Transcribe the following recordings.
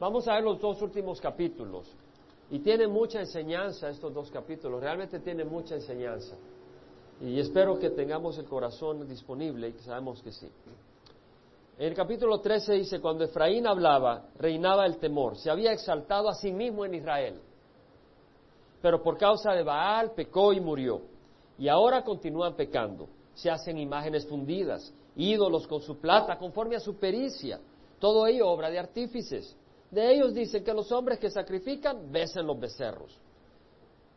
Vamos a ver los dos últimos capítulos. Y tienen mucha enseñanza estos dos capítulos, realmente tienen mucha enseñanza. Y espero que tengamos el corazón disponible y que sabemos que sí. En el capítulo 13 dice, cuando Efraín hablaba, reinaba el temor. Se había exaltado a sí mismo en Israel. Pero por causa de Baal pecó y murió. Y ahora continúan pecando. Se hacen imágenes fundidas, ídolos con su plata, conforme a su pericia. Todo ello obra de artífices. De ellos dicen que los hombres que sacrifican besen los becerros.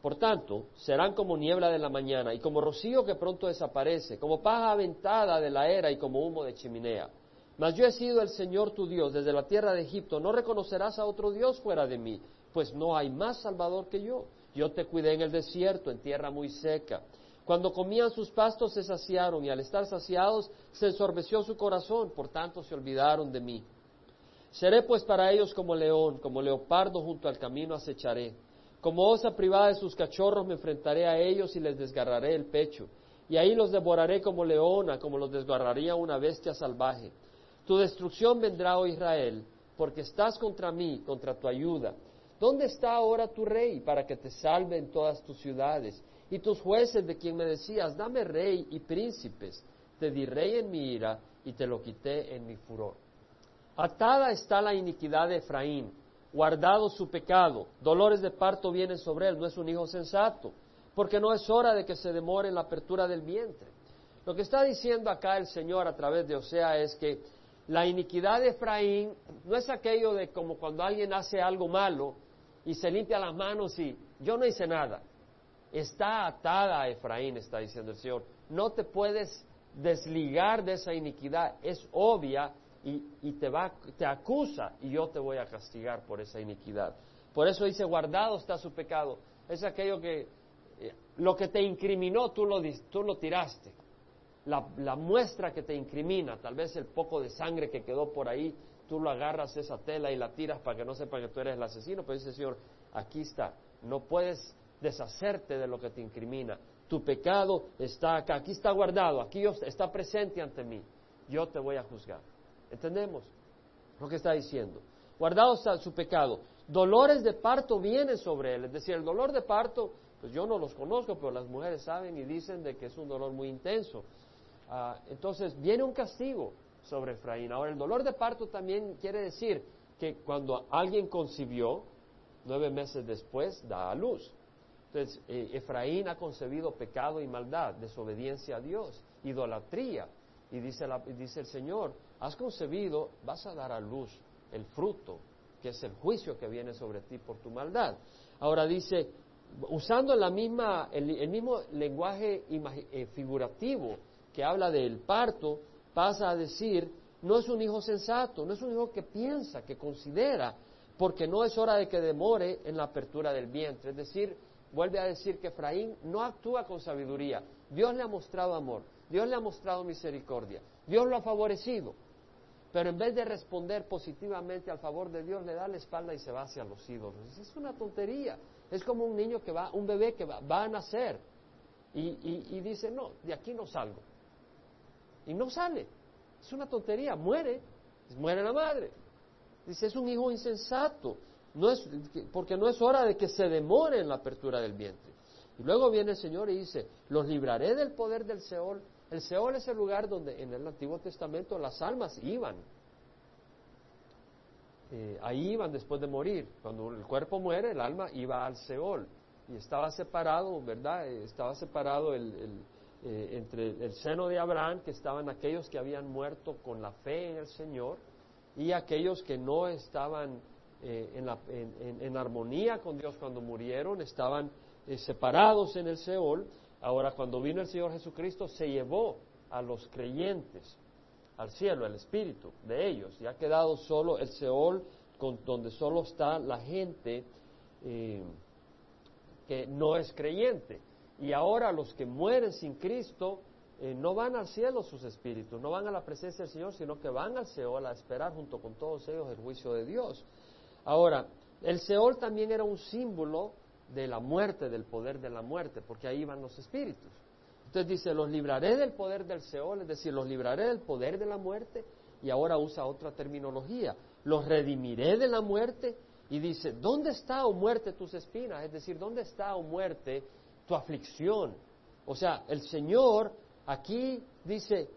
Por tanto, serán como niebla de la mañana y como rocío que pronto desaparece, como paja aventada de la era y como humo de chimenea. Mas yo he sido el Señor tu Dios desde la tierra de Egipto. No reconocerás a otro Dios fuera de mí, pues no hay más Salvador que yo. Yo te cuidé en el desierto, en tierra muy seca. Cuando comían sus pastos se saciaron y al estar saciados se ensorbeció su corazón, por tanto se olvidaron de mí. Seré pues para ellos como león, como leopardo junto al camino acecharé. Como osa privada de sus cachorros me enfrentaré a ellos y les desgarraré el pecho. Y ahí los devoraré como leona, como los desgarraría una bestia salvaje. Tu destrucción vendrá, oh Israel, porque estás contra mí, contra tu ayuda. ¿Dónde está ahora tu rey para que te salve en todas tus ciudades? Y tus jueces de quien me decías, dame rey y príncipes. Te di rey en mi ira y te lo quité en mi furor. Atada está la iniquidad de Efraín, guardado su pecado, dolores de parto vienen sobre él, no es un hijo sensato, porque no es hora de que se demore la apertura del vientre. Lo que está diciendo acá el Señor a través de Osea es que la iniquidad de Efraín no es aquello de como cuando alguien hace algo malo y se limpia las manos y yo no hice nada. Está atada a Efraín, está diciendo el Señor. No te puedes desligar de esa iniquidad. Es obvia y, te, va, te acusa y yo te voy a castigar por esa iniquidad. Por eso dice, guardado está su pecado. Es aquello que eh, lo que te incriminó tú lo, lo tiraste la, muestra que te incrimina, tal vez el poco de sangre que quedó por ahí, tú lo agarras esa tela y la tiras para que no sepa que tú eres el asesino, pero dice Señor, aquí está, no puedes deshacerte de lo que te incrimina, tu pecado está acá, aquí está guardado, aquí está presente ante mí, yo te voy a juzgar. ¿Entendemos lo que está diciendo? Guardado está su pecado. Dolores de parto vienen sobre él, es decir, el dolor de parto, pues yo no los conozco, pero las mujeres saben y dicen de que es un dolor muy intenso. Ah, entonces viene un castigo sobre Efraín. Ahora, el dolor de parto también quiere decir que cuando alguien concibió, nueve meses después da a luz. Entonces, eh, Efraín ha concebido pecado y maldad, desobediencia a Dios, idolatría. Y dice, dice el Señor, has concebido, vas a dar a luz el fruto, que es el juicio que viene sobre ti por tu maldad. Ahora dice, usando la misma, el, mismo lenguaje eh, figurativo, que habla del parto, pasa a decir, no es un hijo sensato, no es un hijo que piensa, que considera, porque no es hora de que demore en la apertura del vientre. Es decir, vuelve a decir que Efraín no actúa con sabiduría. Dios le ha mostrado amor, Dios le ha mostrado misericordia, Dios lo ha favorecido. Pero en vez de responder positivamente al favor de Dios, le da la espalda y se va hacia los ídolos. Es una tontería. Es como un niño que va, un bebé que va, a nacer y, y dice, no, de aquí no salgo y no sale. Es una tontería, muere, muere la madre. Dice, es un hijo insensato, no es, porque no es hora de que se demore en la apertura del vientre. Y luego viene el Señor y dice, los libraré del poder del Seol. El Seol es el lugar donde en el Antiguo Testamento las almas iban. Eh, ahí iban después de morir. Cuando el cuerpo muere, el alma iba al Seol. Y estaba separado, ¿verdad? Eh, estaba separado eh, entre el seno de Abraham, que estaban aquellos que habían muerto con la fe en el Señor, y aquellos que no estaban en, armonía con Dios cuando murieron, estaban separados en el Seol. Ahora, cuando vino el Señor Jesucristo, se llevó a los creyentes al cielo, el espíritu de ellos, y ha quedado solo el Seol, con, donde solo está la gente que no es creyente. Y ahora los que mueren sin Cristo eh, no van al cielo sus espíritus, no van a la presencia del Señor, sino que van al Seol a esperar junto con todos ellos el juicio de Dios. Ahora, el Seol también era un símbolo de la muerte, del poder de la muerte, porque ahí van los espíritus. Entonces dice, los libraré del poder del Seol, es decir, los libraré del poder de la muerte, y ahora usa otra terminología. los redimiré de la muerte. Y dice, ¿dónde está, oh muerte, tus espinas? Es decir, ¿dónde está, oh muerte, tu aflicción? O sea, el Señor aquí dice,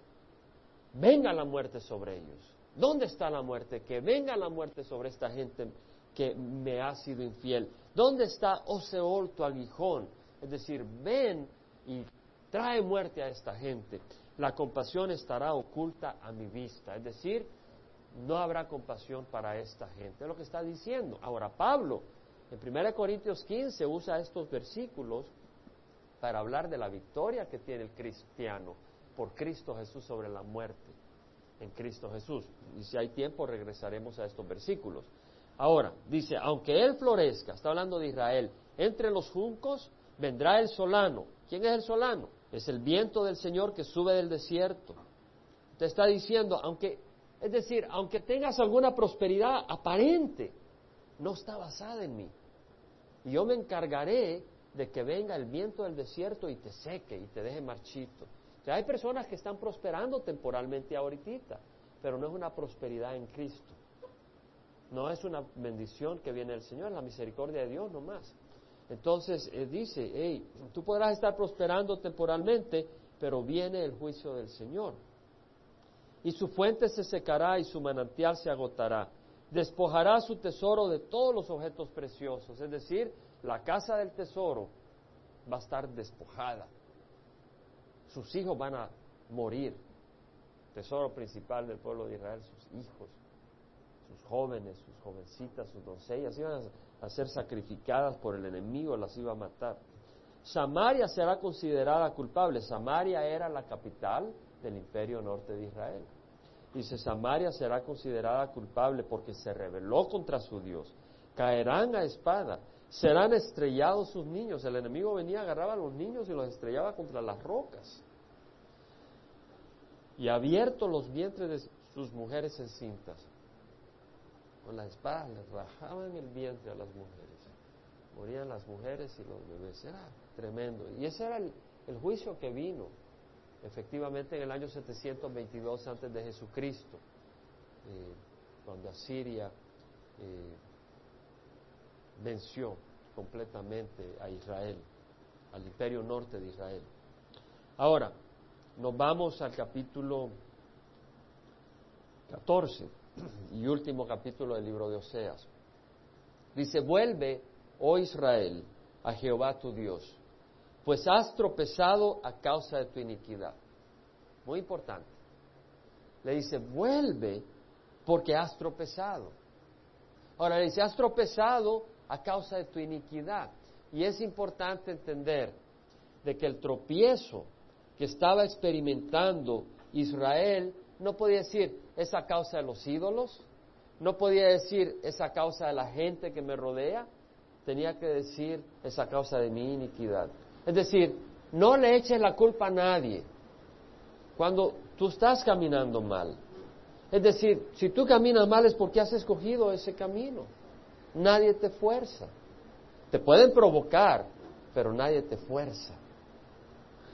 venga la muerte sobre ellos. ¿Dónde está la muerte? Que venga la muerte sobre esta gente que me ha sido infiel. ¿Dónde está, oh Seol, tu aguijón? Es decir, ven y trae muerte a esta gente. La compasión estará oculta a mi vista. Es decir, no habrá compasión para esta gente. Es lo que está diciendo. Ahora, Pablo, en 1 Corintios 15, usa estos versículos para hablar de la victoria que tiene el cristiano por Cristo Jesús sobre la muerte en Cristo Jesús. Y si hay tiempo regresaremos a estos versículos. Ahora, dice, aunque él florezca, está hablando de Israel, entre los juncos vendrá el solano. ¿Quién es el solano? Es el viento del Señor que sube del desierto. Te está diciendo, aunque, es decir, aunque tengas alguna prosperidad aparente, no está basada en mí. Y yo me encargaré de que venga el viento del desierto y te seque y te deje marchito. O sea, hay personas que están prosperando temporalmente ahorita, pero no es una prosperidad en Cristo. No es una bendición que viene del Señor, la misericordia de Dios nomás. Entonces eh, dice, hey, tú podrás estar prosperando temporalmente, pero viene el juicio del Señor. Y su fuente se secará y su manantial se agotará. Despojará su tesoro de todos los objetos preciosos, es decir, la casa del tesoro va a estar despojada. Sus hijos van a morir. Tesoro principal del pueblo de Israel, sus hijos, sus jóvenes, sus jovencitas, sus doncellas, iban a ser sacrificadas por el enemigo, las iba a matar. Samaria será considerada culpable. Samaria era la capital del imperio norte de Israel. Dice, Samaria será considerada culpable porque se rebeló contra su Dios. Caerán a espada serán estrellados sus niños. El enemigo venía, agarraba a los niños y los estrellaba contra las rocas. Y abierto los vientres de sus mujeres encintas. Con las espadas les rajaban el vientre a las mujeres. Morían las mujeres y los bebés. Era tremendo. Y ese era el, juicio que vino, efectivamente, en el año 722 antes de Jesucristo, eh, cuando Asiria eh, venció completamente a Israel, al imperio norte de Israel. Ahora, nos vamos al capítulo 14 y último capítulo del libro de Oseas. Dice, vuelve, oh Israel, a Jehová tu Dios, pues has tropezado a causa de tu iniquidad. Muy importante. Le dice, vuelve porque has tropezado. Ahora le dice, has tropezado a causa de tu iniquidad. Y es importante entender de que el tropiezo que estaba experimentando Israel no podía decir es a causa de los ídolos, no podía decir es a causa de la gente que me rodea, tenía que decir es a causa de mi iniquidad. Es decir, no le eches la culpa a nadie cuando tú estás caminando mal. Es decir, si tú caminas mal es porque has escogido ese camino. Nadie te fuerza. Te pueden provocar, pero nadie te fuerza.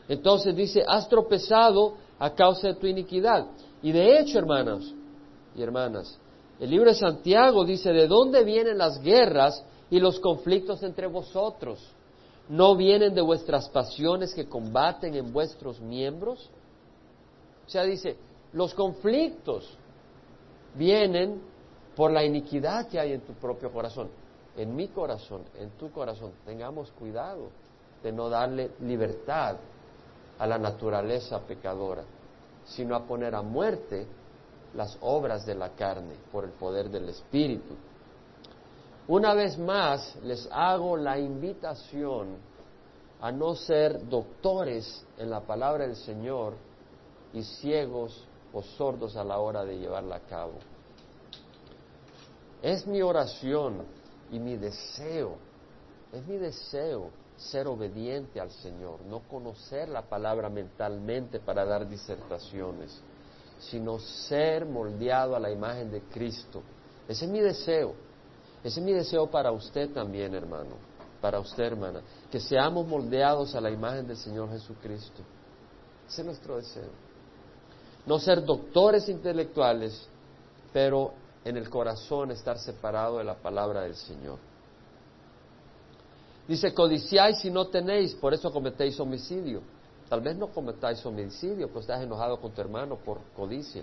Entonces dice, has tropezado a causa de tu iniquidad. Y de hecho, hermanos y hermanas, el libro de Santiago dice, ¿de dónde vienen las guerras y los conflictos entre vosotros? ¿No vienen de vuestras pasiones que combaten en vuestros miembros? O sea, dice, los conflictos vienen por la iniquidad que hay en tu propio corazón, en mi corazón, en tu corazón. Tengamos cuidado de no darle libertad a la naturaleza pecadora, sino a poner a muerte las obras de la carne por el poder del Espíritu. Una vez más les hago la invitación a no ser doctores en la palabra del Señor y ciegos o sordos a la hora de llevarla a cabo. Es mi oración y mi deseo, es mi deseo ser obediente al Señor, no conocer la palabra mentalmente para dar disertaciones, sino ser moldeado a la imagen de Cristo. Ese es mi deseo. Ese es mi deseo para usted también, hermano, para usted, hermana, que seamos moldeados a la imagen del Señor Jesucristo. Ese es nuestro deseo. No ser doctores intelectuales, pero en el corazón estar separado de la palabra del Señor. Dice, codiciáis y no tenéis, por eso cometéis homicidio. Tal vez no cometáis homicidio, pues estás enojado con tu hermano por codicia.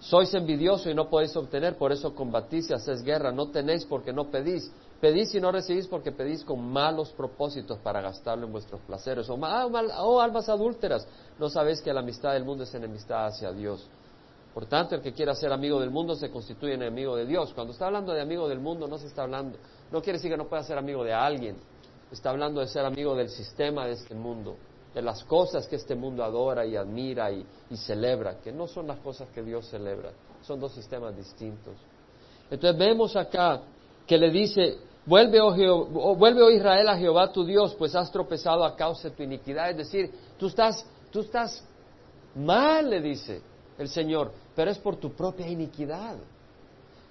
Sois envidioso y no podéis obtener, por eso combatís y hacéis guerra. No tenéis porque no pedís. Pedís y no recibís porque pedís con malos propósitos para gastarlo en vuestros placeres. O, ah, oh, almas adúlteras, no sabéis que la amistad del mundo es enemistad hacia Dios. Por tanto, el que quiera ser amigo del mundo se constituye enemigo de Dios. Cuando está hablando de amigo del mundo, no se está hablando, no quiere decir que no pueda ser amigo de alguien. Está hablando de ser amigo del sistema de este mundo, de las cosas que este mundo adora y admira y, celebra, que no son las cosas que Dios celebra, son dos sistemas distintos. Entonces vemos acá que le dice, vuelve oh, vuelve, oh Israel a Jehová tu Dios, pues has tropezado a causa de tu iniquidad. Es decir, tú estás, tú estás mal, le dice el Señor, pero es por tu propia iniquidad.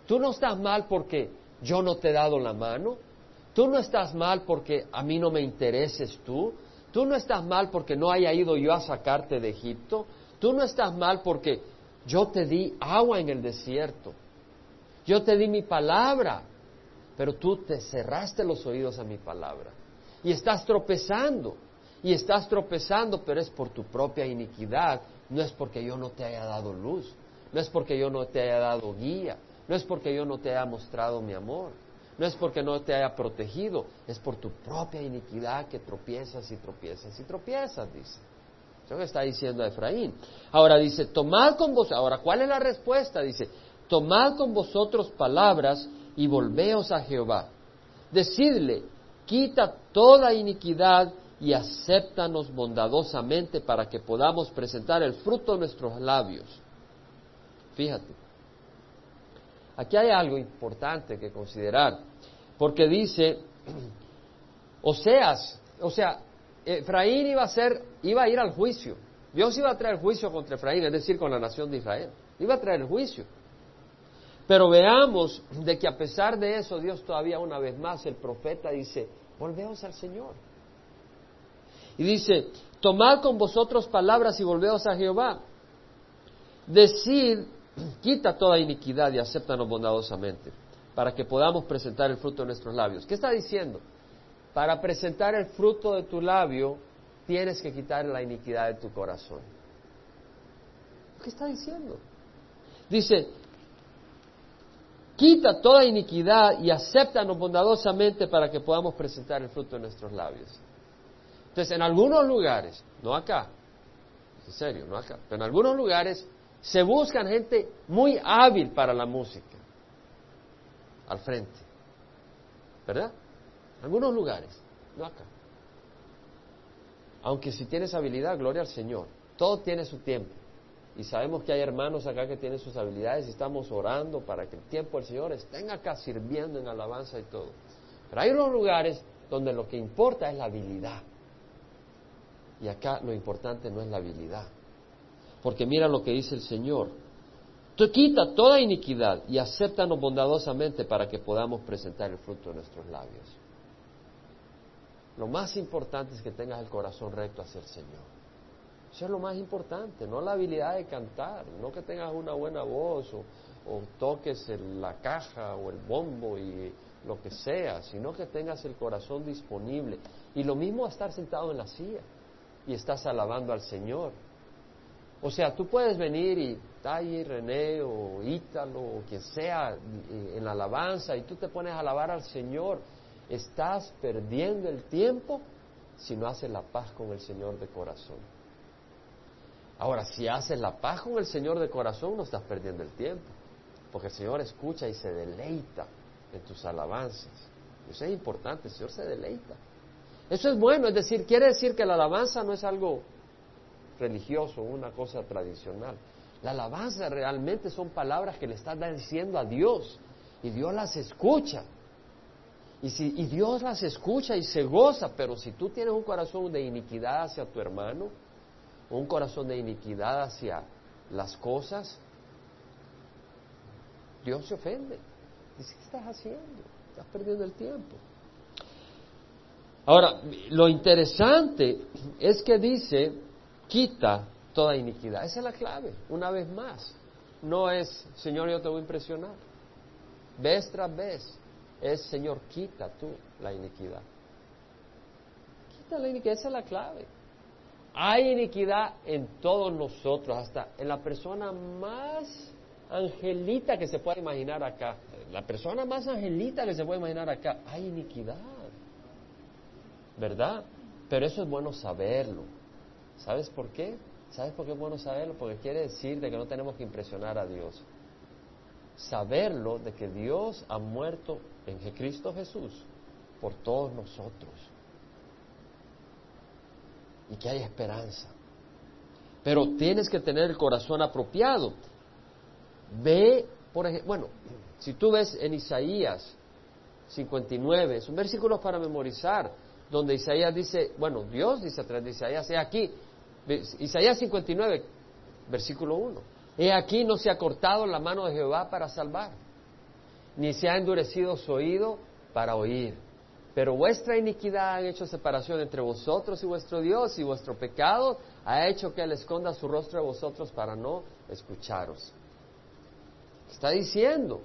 Tú no estás mal porque yo no te he dado la mano. Tú no estás mal porque a mí no me intereses tú. Tú no estás mal porque no haya ido yo a sacarte de Egipto. Tú no estás mal porque yo te di agua en el desierto. Yo te di mi palabra, pero tú te cerraste los oídos a mi palabra. Y estás tropezando. Y estás tropezando, pero es por tu propia iniquidad. No es porque yo no te haya dado luz. No es porque yo no te haya dado guía. No es porque yo no te haya mostrado mi amor. No es porque no te haya protegido. Es por tu propia iniquidad que tropiezas y tropiezas y tropiezas, dice. Eso que está diciendo Efraín. Ahora dice, tomad con vosotros. Ahora, ¿cuál es la respuesta? Dice, tomad con vosotros palabras y volveos a Jehová. Decidle, quita toda iniquidad y acéptanos bondadosamente para que podamos presentar el fruto de nuestros labios. Fíjate, aquí hay algo importante que considerar, porque dice, Oseas, o sea, Efraín iba a ser, iba a ir al juicio. Dios iba a traer juicio contra Efraín, es decir, con la nación de Israel. Iba a traer el juicio. Pero veamos de que a pesar de eso, Dios todavía una vez más, el profeta dice, volveos al Señor. Y dice, tomad con vosotros palabras y volveos a Jehová. Decid quita toda iniquidad y acéptanos bondadosamente, para que podamos presentar el fruto de nuestros labios. ¿Qué está diciendo? Para presentar el fruto de tu labio, tienes que quitar la iniquidad de tu corazón. ¿Qué está diciendo? Dice, quita toda iniquidad y acéptanos bondadosamente para que podamos presentar el fruto de nuestros labios. Entonces, en algunos lugares, no acá, en serio, no acá, pero en algunos lugares se buscan gente muy hábil para la música al frente. ¿Verdad? En algunos lugares, no acá. Aunque si tienes habilidad, gloria al Señor. Todo tiene su tiempo. Y sabemos que hay hermanos acá que tienen sus habilidades y estamos orando para que el tiempo del Señor estén acá sirviendo en alabanza y todo. Pero hay unos lugares donde lo que importa es la habilidad. Y acá lo importante no es la habilidad. Porque mira lo que dice el Señor. Tú quita toda iniquidad y acéptanos bondadosamente para que podamos presentar el fruto de nuestros labios. Lo más importante es que tengas el corazón recto hacia el Señor. Eso es lo más importante, no la habilidad de cantar, no que tengas una buena voz o, toques la caja o el bombo y lo que sea, sino que tengas el corazón disponible. Y lo mismo estar sentado en la silla y estás alabando al Señor. O sea, tú puedes venir y ahí René o Ítalo o quien sea en la alabanza y tú te pones a alabar al Señor. Estás perdiendo el tiempo si no haces la paz con el Señor de corazón. Ahora, si haces la paz con el Señor de corazón, no estás perdiendo el tiempo, porque el Señor escucha y se deleita en tus alabanzas. Eso es importante, el Señor se deleita. Eso es bueno, es decir, quiere decir que la alabanza no es algo religioso, una cosa tradicional. La alabanza realmente son palabras que le estás diciendo a Dios y Dios las escucha. Y, si, y Dios las escucha y se goza, pero si tú tienes un corazón de iniquidad hacia tu hermano, un corazón de iniquidad hacia las cosas, Dios se ofende. Dice, ¿qué estás haciendo? Estás perdiendo el tiempo. Ahora, lo interesante es que dice, quita toda iniquidad. Esa es la clave, una vez más. no es, Señor, yo te voy a impresionar. Vez tras vez es, Señor, quita tú la iniquidad. Quita la iniquidad, esa es la clave. Hay iniquidad en todos nosotros, hasta en la persona más angelita que se pueda imaginar acá. La persona más angelita que se puede imaginar acá. Hay iniquidad. ¿Verdad? Pero eso es bueno saberlo. ¿Sabes por qué? ¿Sabes por qué es bueno saberlo? Porque quiere decir de que no tenemos que impresionar a Dios. Saberlo de que Dios ha muerto en Cristo Jesús por todos nosotros y que hay esperanza. Pero tienes que tener el corazón apropiado. Ve, por ejemplo, bueno, si tú ves en Isaías 59, es un versículo para memorizar, donde Isaías dice, bueno, Dios dice a través de Isaías, he aquí, Isaías 59, versículo 1, he aquí no se ha cortado la mano de Jehová para salvar, ni se ha endurecido su oído para oír. Pero vuestra iniquidad ha hecho separación entre vosotros y vuestro Dios, y vuestro pecado ha hecho que Él esconda su rostro de vosotros para no escucharos. Está diciendo,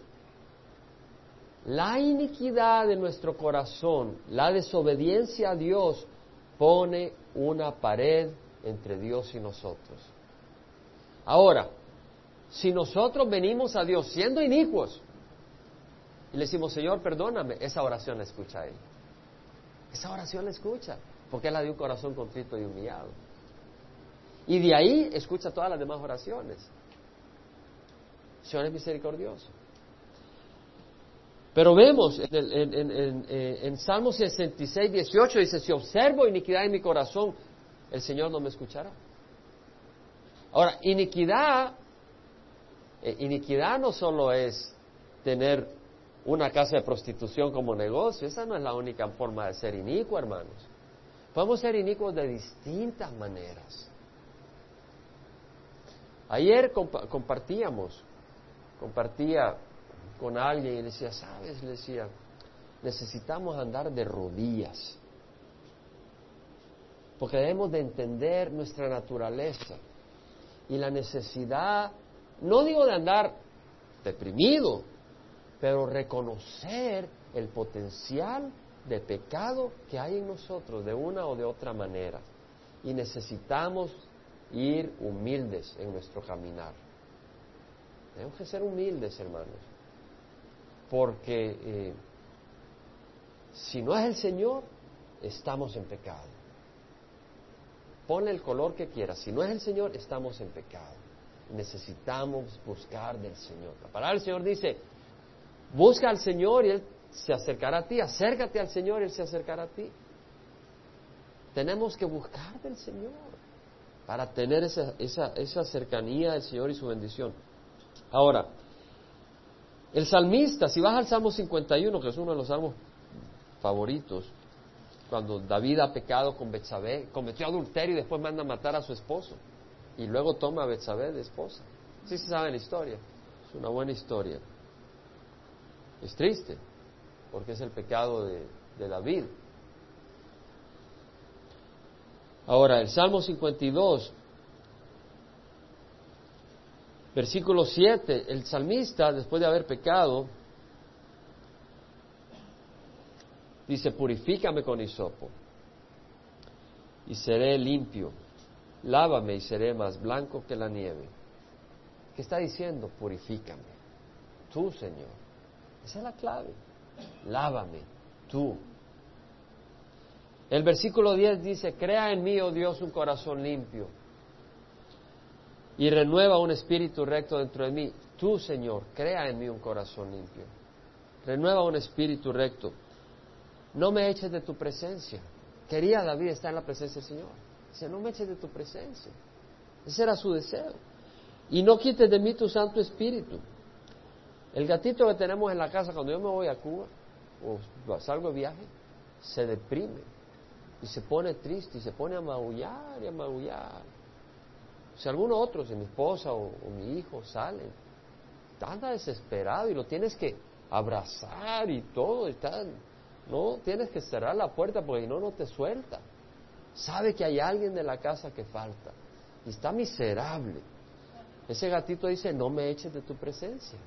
la iniquidad de nuestro corazón, la desobediencia a Dios, pone una pared entre Dios y nosotros. Ahora, si nosotros venimos a Dios siendo inicuos y le decimos, Señor, perdóname, esa oración la escucha Él. Esa oración la escucha, porque es la de un corazón contrito y humillado. Y de ahí escucha todas las demás oraciones. Señor es misericordioso. Pero vemos en, en, en, Salmo 66, 18, dice, si observo iniquidad en mi corazón, el Señor no me escuchará. Ahora, iniquidad, eh, iniquidad no solo es tener una casa de prostitución como negocio. Esa no es la única forma de ser inicuo, hermanos. Podemos ser inicuos de distintas maneras. Ayer compartíamos, compartía con alguien y le decía, ¿sabes? Le decía, necesitamos andar de rodillas. Porque debemos de entender nuestra naturaleza y la necesidad, no digo de andar deprimido, pero reconocer el potencial de pecado que hay en nosotros de una o de otra manera. Y necesitamos ir humildes en nuestro caminar. Tenemos que ser humildes, hermanos, porque eh, si no es el Señor, estamos en pecado. Ponle el color que quieras, si no es el Señor, estamos en pecado. Necesitamos buscar del Señor. La palabra del Señor dice, Busca al Señor y Él se acercará a ti. Acércate al Señor y Él se acercará a ti. Tenemos que buscar del Señor para tener esa, esa cercanía del Señor y su bendición. Ahora, el salmista, si vas al Salmo 51, que es uno de los salmos favoritos, cuando David ha pecado con Betsabé, cometió adulterio y después manda a matar a su esposo, y luego toma a Betsabé de esposa. Sí se sabe la historia, es una buena historia. Es triste, porque es el pecado de, David. Ahora, el Salmo 52, versículo 7, el salmista, después de haber pecado, dice, purifícame con hisopo y seré limpio, lávame y seré más blanco que la nieve. ¿Qué está diciendo? Purifícame, tú, Señor. Esa es la clave. Lávame, tú. El versículo 10 dice, crea en mí, oh Dios, un corazón limpio y renueva un espíritu recto dentro de mí. Tú, Señor, crea en mí un corazón limpio. Renueva un espíritu recto. No me eches de tu presencia. Quería David estar en la presencia del Señor. Dice, no me eches de tu presencia. Ese era su deseo. Y no quites de mí tu Santo Espíritu. El gatito que tenemos en la casa cuando yo me voy a Cuba o salgo de viaje, se deprime y se pone triste y se pone a maullar y a maullar. Si alguno otro, si mi esposa o, mi hijo salen, anda desesperado y lo tienes que abrazar y todo, está, no tienes que cerrar la puerta porque no, no te suelta. Sabe que hay alguien de la casa que falta y está miserable. Ese gatito dice, no me eches de tu presencia.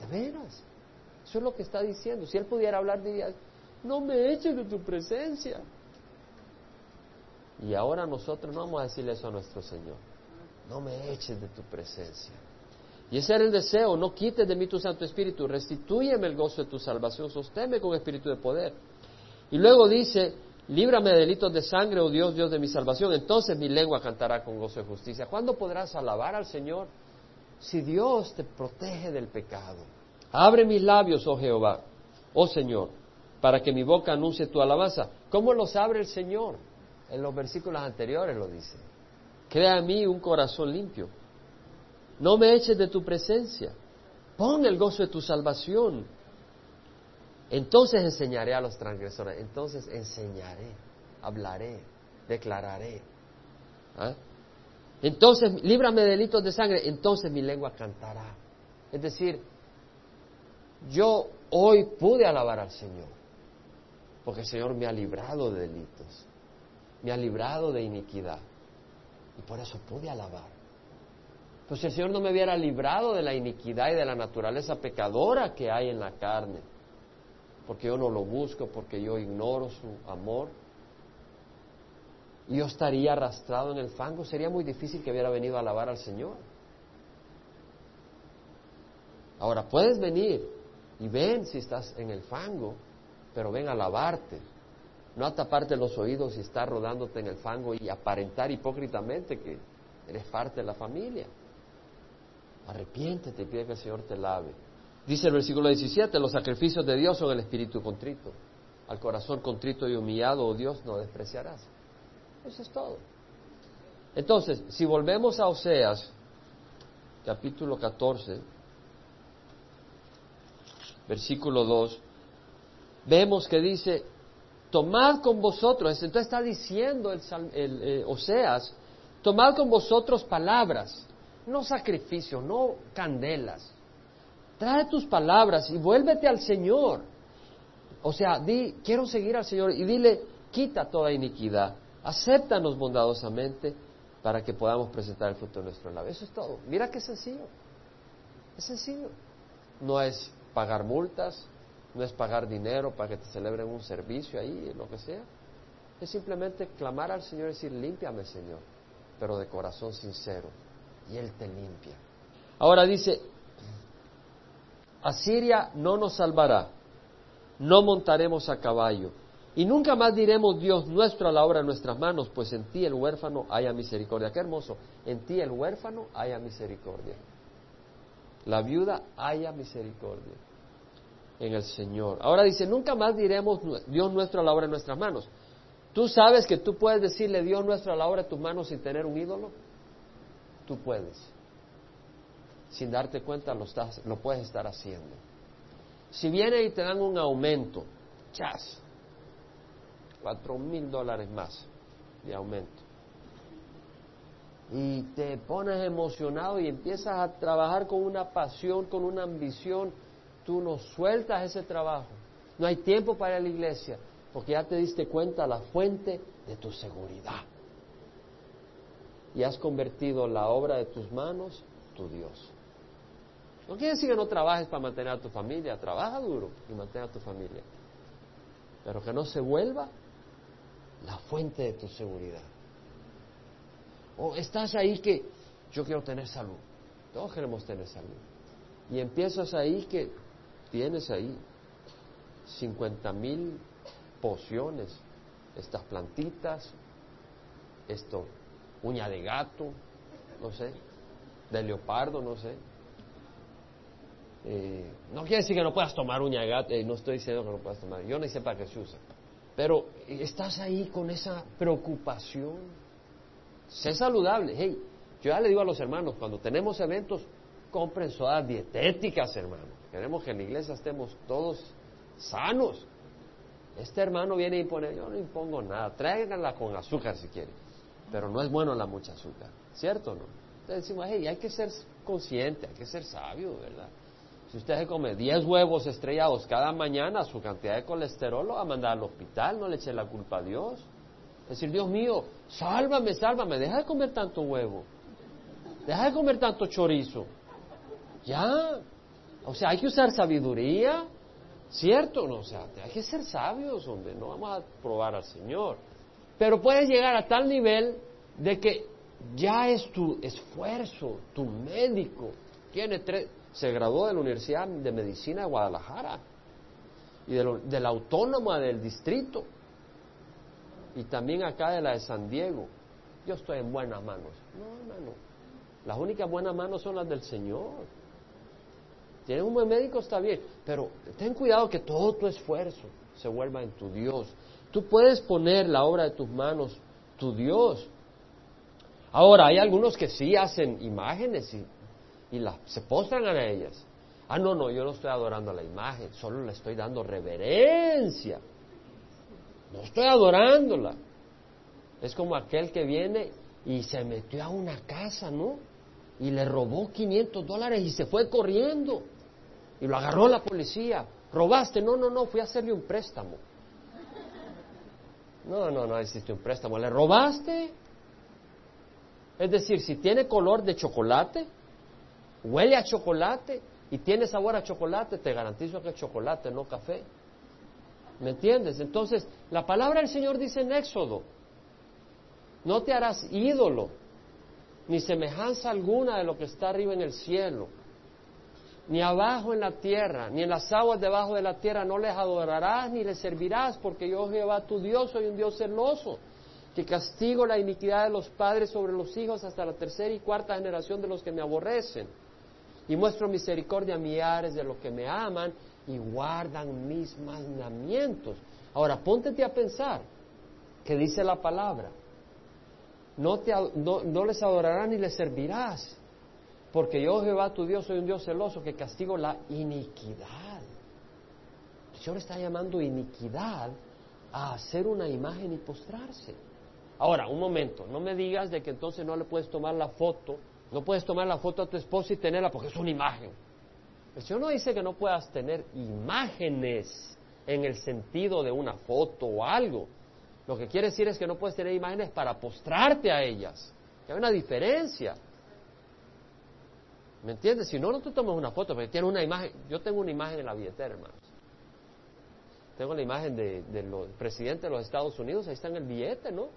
De veras. Eso es lo que está diciendo. Si él pudiera hablar, diría, no me eches de tu presencia. Y ahora nosotros no vamos a decirle eso a nuestro Señor. No me eches de tu presencia. Y ese era el deseo, no quites de mí tu Santo Espíritu, restitúyeme el gozo de tu salvación, sosténme con espíritu de poder. Y luego dice, líbrame de delitos de sangre, oh Dios, Dios de mi salvación, entonces mi lengua cantará con gozo de justicia. ¿Cuándo podrás alabar al Señor? Si Dios te protege del pecado. Abre mis labios, oh Jehová, oh Señor, para que mi boca anuncie tu alabanza. ¿Cómo los abre el Señor? En los versículos anteriores lo dice. Crea en mí un corazón limpio. No me eches de tu presencia. Pon el gozo de tu salvación. Entonces enseñaré a los transgresores. Entonces enseñaré, hablaré, declararé. ¿Ah? Entonces, líbrame de delitos de sangre. Entonces mi lengua cantará. Es decir, yo hoy pude alabar al Señor. Porque el Señor me ha librado de delitos. Me ha librado de iniquidad. Y por eso pude alabar. Pues si el Señor no me hubiera librado de la iniquidad y de la naturaleza pecadora que hay en la carne, porque yo no lo busco, porque yo ignoro su amor, yo estaría arrastrado en el fango, sería muy difícil que hubiera venido a alabar al Señor. Ahora, puedes venir y ven si estás en el fango, pero ven a lavarte, no taparte los oídos y estar rodándote en el fango y aparentar hipócritamente que eres parte de la familia. Arrepiéntete y pide que el Señor te lave. Dice el versículo 17, los sacrificios de Dios son el espíritu contrito. Al corazón contrito y humillado, oh Dios, no despreciarás. Eso es todo. Entonces, si volvemos a Oseas, capítulo 14, versículo 2, vemos que dice, tomad con vosotros, entonces está diciendo el, eh, Oseas, tomad con vosotros palabras no sacrificios, no candelas. Trae tus palabras y vuélvete al Señor. O sea, di, quiero seguir al Señor y dile, quita toda iniquidad, acéptanos bondadosamente para que podamos presentar el fruto de nuestro labio. Eso es todo. Mira qué sencillo. Es sencillo. No es pagar multas, no es pagar dinero para que te celebren un servicio ahí, lo que sea. Es simplemente clamar al Señor y decir, límpiame, Señor, pero de corazón sincero y Él te limpia. Ahora dice, Asiria no nos salvará, no montaremos a caballo, y nunca más diremos Dios nuestro a la obra de nuestras manos, pues en ti el huérfano haya misericordia. Qué hermoso, en ti el huérfano haya misericordia. La viuda haya misericordia en el Señor. Ahora dice, nunca más diremos Dios nuestro a la obra de nuestras manos. ¿Tú sabes que tú puedes decirle Dios nuestro a la obra de tus manos sin tener un ídolo? tú puedes. Sin darte cuenta lo, estás, lo puedes estar haciendo. Si viene y te dan un aumento, chas, cuatro mil dólares más de aumento. Y te pones emocionado y empiezas a trabajar con una pasión, con una ambición, tú no sueltas ese trabajo. No hay tiempo para la iglesia, porque ya te diste cuenta la fuente de tu seguridad y has convertido la obra de tus manos tu Dios. No quiere decir que no trabajes para mantener a tu familia, trabaja duro y mantén a tu familia, pero que no se vuelva la fuente de tu seguridad. O estás ahí que yo quiero tener salud, todos queremos tener salud, y empiezas ahí que tienes ahí 50 mil pociones, estas plantitas, esto uña de gato, no sé, de leopardo, no sé. Eh, no quiere decir que no puedas tomar uña de gato, eh, no estoy diciendo que no puedas tomar, yo no sé para qué se usa. Pero estás ahí con esa preocupación. Sé saludable. Hey, yo ya le digo a los hermanos, cuando tenemos eventos, compren sodas dietéticas, hermanos. Queremos que en la iglesia estemos todos sanos. Este hermano viene y pone, yo no impongo nada, tráiganla con azúcar si quieren pero no es bueno la mucha azúcar, ¿cierto o no? Entonces decimos, hey, hay que ser consciente, hay que ser sabio, ¿verdad? Si usted se come 10 huevos estrellados cada mañana, su cantidad de colesterol lo va a mandar al hospital, no le eche la culpa a Dios. Es decir, Dios mío, sálvame, sálvame, deja de comer tanto huevo. Deja de comer tanto chorizo. Ya. O sea, hay que usar sabiduría, ¿cierto? No, o sea, hay que ser sabios, hombre. No vamos a probar al Señor. Pero puedes llegar a tal nivel de que ya es tu esfuerzo, tu médico. Tiene tres, se graduó de la Universidad de Medicina de Guadalajara y de, la Autónoma del Distrito y también acá de la de San Diego. Yo estoy en buenas manos. No, hermano. Las únicas buenas manos son las del Señor. Tienes un buen médico, está bien, pero ten cuidado que todo tu esfuerzo se vuelva en tu Dios. Tú puedes poner la obra de tus manos, tu Dios. Ahora, hay algunos que sí hacen imágenes y, y se postran a ellas. Ah, no, no, yo no estoy adorando a la imagen, solo le estoy dando reverencia. No estoy adorándola. Es como aquel que viene y se metió a una casa, ¿no? Y le robó 500 dólares y se fue corriendo. Y lo agarró la policía. ¿Robaste? No, no, no, fui a hacerle un préstamo. No, no, no existe un préstamo. ¿Le robaste? Es decir, si tiene color de chocolate, huele a chocolate y tiene sabor a chocolate, te garantizo que es chocolate, no café. ¿Me entiendes? Entonces, la palabra del Señor dice en Éxodo, no te harás ídolo, ni semejanza alguna de lo que está arriba en el cielo, ni abajo en la tierra, ni en las aguas debajo de la tierra, no les adorarás ni les servirás, porque yo Jehová tu Dios soy un Dios celoso, que castigo la iniquidad de los padres sobre los hijos hasta la tercera y cuarta generación de los que me aborrecen, y muestro misericordia a millares de los que me aman y guardan mis mandamientos. Ahora, póntete a pensar que dice la palabra, no, te, no, les adorarás ni les servirás, porque yo Jehová tu Dios soy un Dios celoso que castigo la iniquidad. El Señor está llamando iniquidad a hacer una imagen y postrarse. Ahora, un momento, no me digas de que entonces no le puedes tomar la foto, no puedes tomar la foto a tu esposa y tenerla porque es una imagen. El Señor no dice que no puedas tener imágenes en el sentido de una foto o algo. Lo que quiere decir es que no puedes tener imágenes para postrarte a ellas. hay una diferencia. ¿Me entiendes? Si no, no te tomes una foto, porque tienes una imagen. Yo tengo una imagen en la billetera, hermanos. Tengo la imagen del de, presidente de los Estados Unidos, ahí está en el billete, ¿no?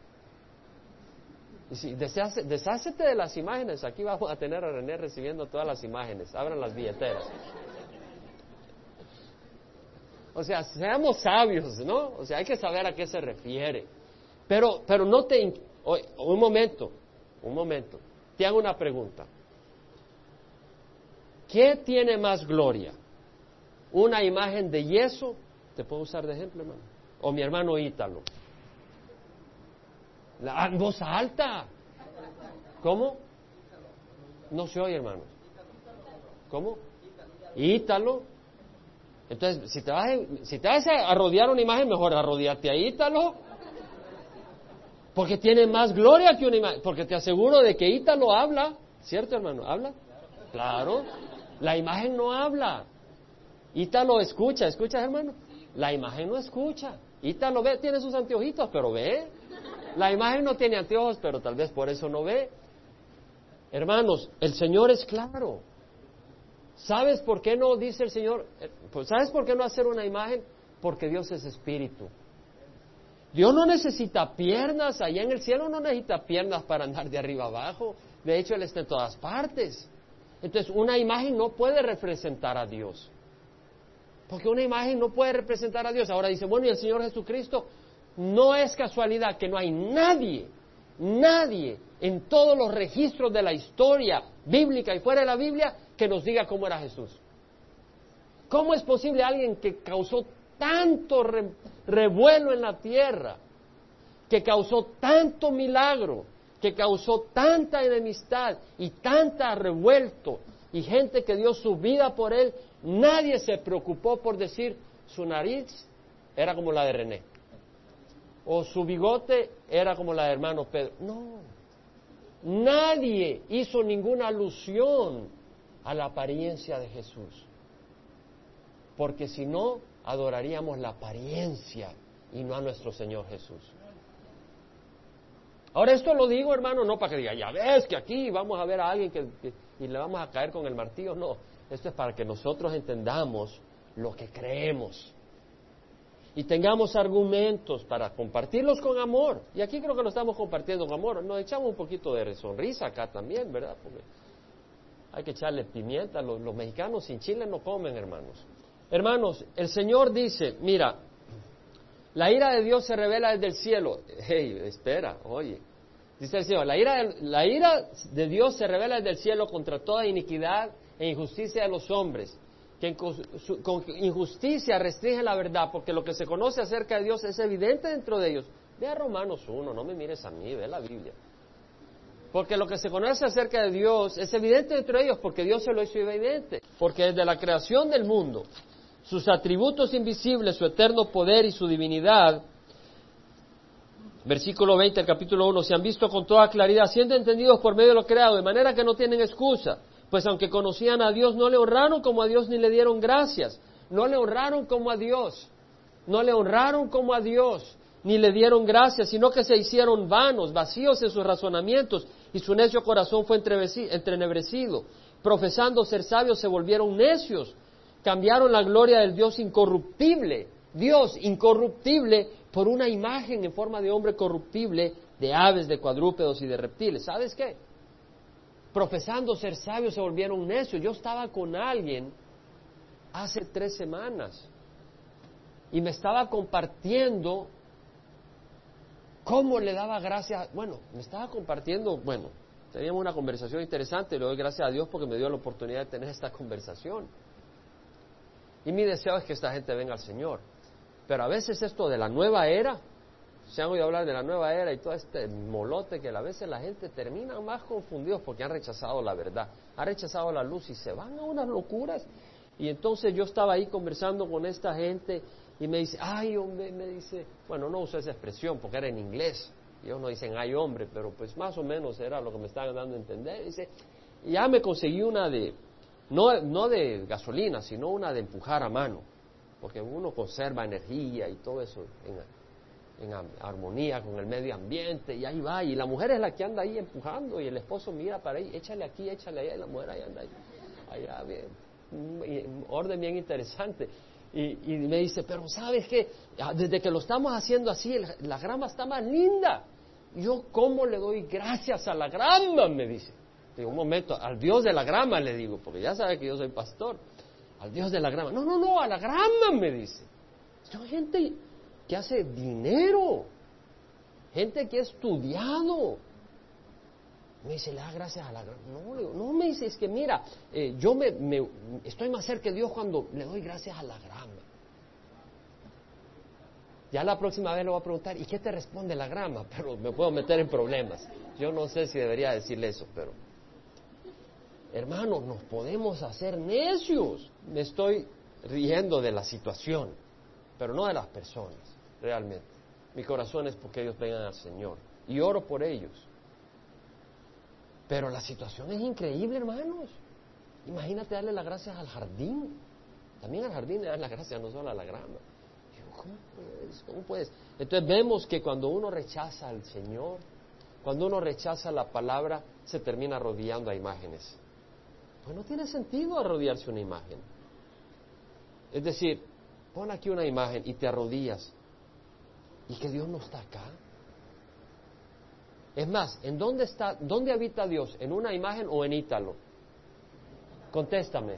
Y si deshácete de las imágenes, aquí vamos a tener a René recibiendo todas las imágenes. Abran las billeteras. O sea, seamos sabios, ¿no? O sea, hay que saber a qué se refiere. Pero, pero no te... Un momento, un momento. Te hago una pregunta. ¿Qué tiene más gloria? ¿Una imagen de yeso? ¿Te puedo usar de ejemplo, hermano? O mi hermano Ítalo. La voz alta. ¿Cómo? No se oye, hermano. ¿Cómo? Ítalo. Entonces, si te vas, si te vas a rodear una imagen, mejor arrodillarte a Ítalo. Porque tiene más gloria que una imagen. Porque te aseguro de que Ítalo habla. ¿Cierto, hermano? ¿Habla? Claro. La imagen no habla. Ítalo escucha. ¿Escuchas, hermano? La imagen no escucha. Ítalo ve, tiene sus anteojitos, pero ve. La imagen no tiene anteojos, pero tal vez por eso no ve. Hermanos, el Señor es claro. ¿Sabes por qué no dice el Señor? Eh, pues, ¿Sabes por qué no hacer una imagen? Porque Dios es espíritu. Dios no necesita piernas, allá en el cielo no necesita piernas para andar de arriba abajo. De hecho, Él está en todas partes. Entonces, una imagen no puede representar a Dios. Porque una imagen no puede representar a Dios. Ahora dice, bueno, y el Señor Jesucristo, no es casualidad que no hay nadie, nadie en todos los registros de la historia bíblica y fuera de la Biblia que nos diga cómo era Jesús. ¿Cómo es posible alguien que causó tanto revuelo en la tierra, que causó tanto milagro, que causó tanta enemistad y tanta revuelto, y gente que dio su vida por él, nadie se preocupó por decir su nariz era como la de René, o su bigote era como la de hermano Pedro. No, nadie hizo ninguna alusión a la apariencia de Jesús. Porque si no, adoraríamos la apariencia y no a nuestro Señor Jesús. Ahora esto lo digo, hermano, no para que diga, ya ves que aquí vamos a ver a alguien que, y le vamos a caer con el martillo, no. Esto es para que nosotros entendamos lo que creemos y tengamos argumentos para compartirlos con amor. Y aquí creo que lo estamos compartiendo con amor. Nos echamos un poquito de sonrisa acá también, ¿verdad? Porque hay que echarle pimienta. Los, los mexicanos sin chile no comen, hermanos. Hermanos, el Señor dice, mira, la ira de Dios se revela desde el cielo. Hey, espera, oye. Dice el Señor, la ira, de, Dios se revela desde el cielo contra toda iniquidad e injusticia de los hombres, que con injusticia restringen la verdad, porque lo que se conoce acerca de Dios es evidente dentro de ellos. Ve a Romanos 1, no me mires a mí, ve la Biblia. Porque lo que se conoce acerca de Dios es evidente dentro de ellos, porque Dios se lo hizo evidente. Porque desde la creación del mundo, sus atributos invisibles, su eterno poder y su divinidad, versículo 20 del capítulo 1, se han visto con toda claridad, siendo entendidos por medio de lo creado, de manera que no tienen excusa, pues aunque conocían a Dios, no le honraron como a Dios ni le dieron gracias, no le honraron como a Dios, no le honraron como a Dios, ni le dieron gracias, sino que se hicieron vanos, vacíos en sus razonamientos, y su necio corazón fue entrenebrecido. Profesando ser sabios, se volvieron necios, cambiaron la gloria del Dios incorruptible, Dios incorruptible, por una imagen en forma de hombre corruptible, de aves, de cuadrúpedos y de reptiles. ¿Sabes qué? Profesando ser sabios se volvieron necios. Yo estaba con alguien hace tres semanas y me estaba compartiendo cómo le daba gracias. Bueno, me estaba compartiendo, bueno, teníamos una conversación interesante, le doy gracias a Dios porque me dio la oportunidad de tener esta conversación. Y mi deseo es que esta gente venga al Señor. Pero a veces esto de la nueva era, se han oído hablar de la nueva era y todo este molote que a veces la gente termina más confundidos porque han rechazado la verdad, han rechazado la luz y se van a unas locuras. Y entonces yo estaba ahí conversando con esta gente y me dice, ay hombre, me dice, bueno, no uso esa expresión porque era en inglés. Ellos no dicen, ay hombre, pero pues más o menos era lo que me estaban dando a entender. Dice, ya me conseguí una de, no, no de gasolina, sino una de empujar a mano, porque uno conserva energía y todo eso en, armonía con el medio ambiente, y ahí va, y la mujer es la que anda ahí empujando, y el esposo mira para ahí, échale aquí, échale allá, y la mujer ahí anda ahí, allá, bien, un orden bien interesante. Y, me dice, pero ¿sabes qué? Ah, desde que lo estamos haciendo así, la grama está más linda. Yo, ¿cómo le doy gracias a la grama? Me dice. Digo, un momento, al Dios de la grama le digo, porque ya sabe que yo soy pastor. Al Dios de la grama. No, no, no, a la grama me dice. Hay gente que hace dinero, gente que ha estudiado. Me dice, le da gracias a la grama. No, no me dice, es que mira, eh, yo me, me, estoy más cerca de Dios cuando le doy gracias a la grama. Ya la próxima vez le voy a preguntar, ¿y qué te responde la grama? Pero me puedo meter en problemas. Yo no sé si debería decirle eso, pero Hermanos, nos podemos hacer necios. Me estoy riendo de la situación, pero no de las personas, realmente. Mi corazón es porque ellos vengan al Señor y oro por ellos. Pero la situación es increíble, hermanos. Imagínate darle las gracias al jardín. También al jardín le dan las gracias, no solo a la grama. ¿cómo puedes? ¿Cómo puedes? Entonces vemos que cuando uno rechaza al Señor, cuando uno rechaza la palabra, se termina arrodillando a imágenes. Pues no tiene sentido arrodillarse una imagen. Es decir, pon aquí una imagen y te arrodillas. ¿Y que Dios no está acá? Es más, ¿en dónde está, dónde habita Dios? ¿En una imagen o en Ítalo? Contéstame.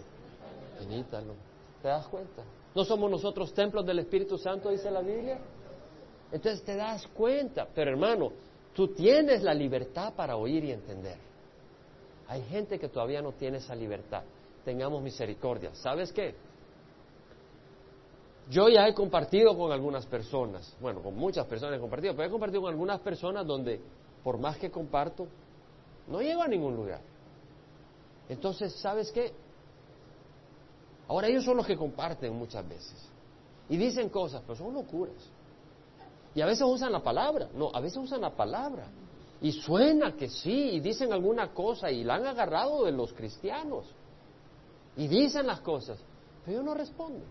En Ítalo. ¿Te das cuenta? ¿No somos nosotros templos del Espíritu Santo, dice la Biblia? Entonces te das cuenta. Pero hermano, tú tienes la libertad para oír y entender. Hay gente que todavía no tiene esa libertad. Tengamos misericordia. ¿Sabes qué? Yo ya he compartido con algunas personas, bueno, con muchas personas he compartido, pero he compartido con algunas personas donde, por más que comparto, no llego a ningún lugar. Entonces, ¿sabes qué? Ahora ellos son los que comparten muchas veces. Y dicen cosas, pero son locuras. Y a veces usan la palabra. No, a veces usan la palabra. Y suena que sí, y dicen alguna cosa, y la han agarrado de los cristianos. Y dicen las cosas, pero yo no respondo.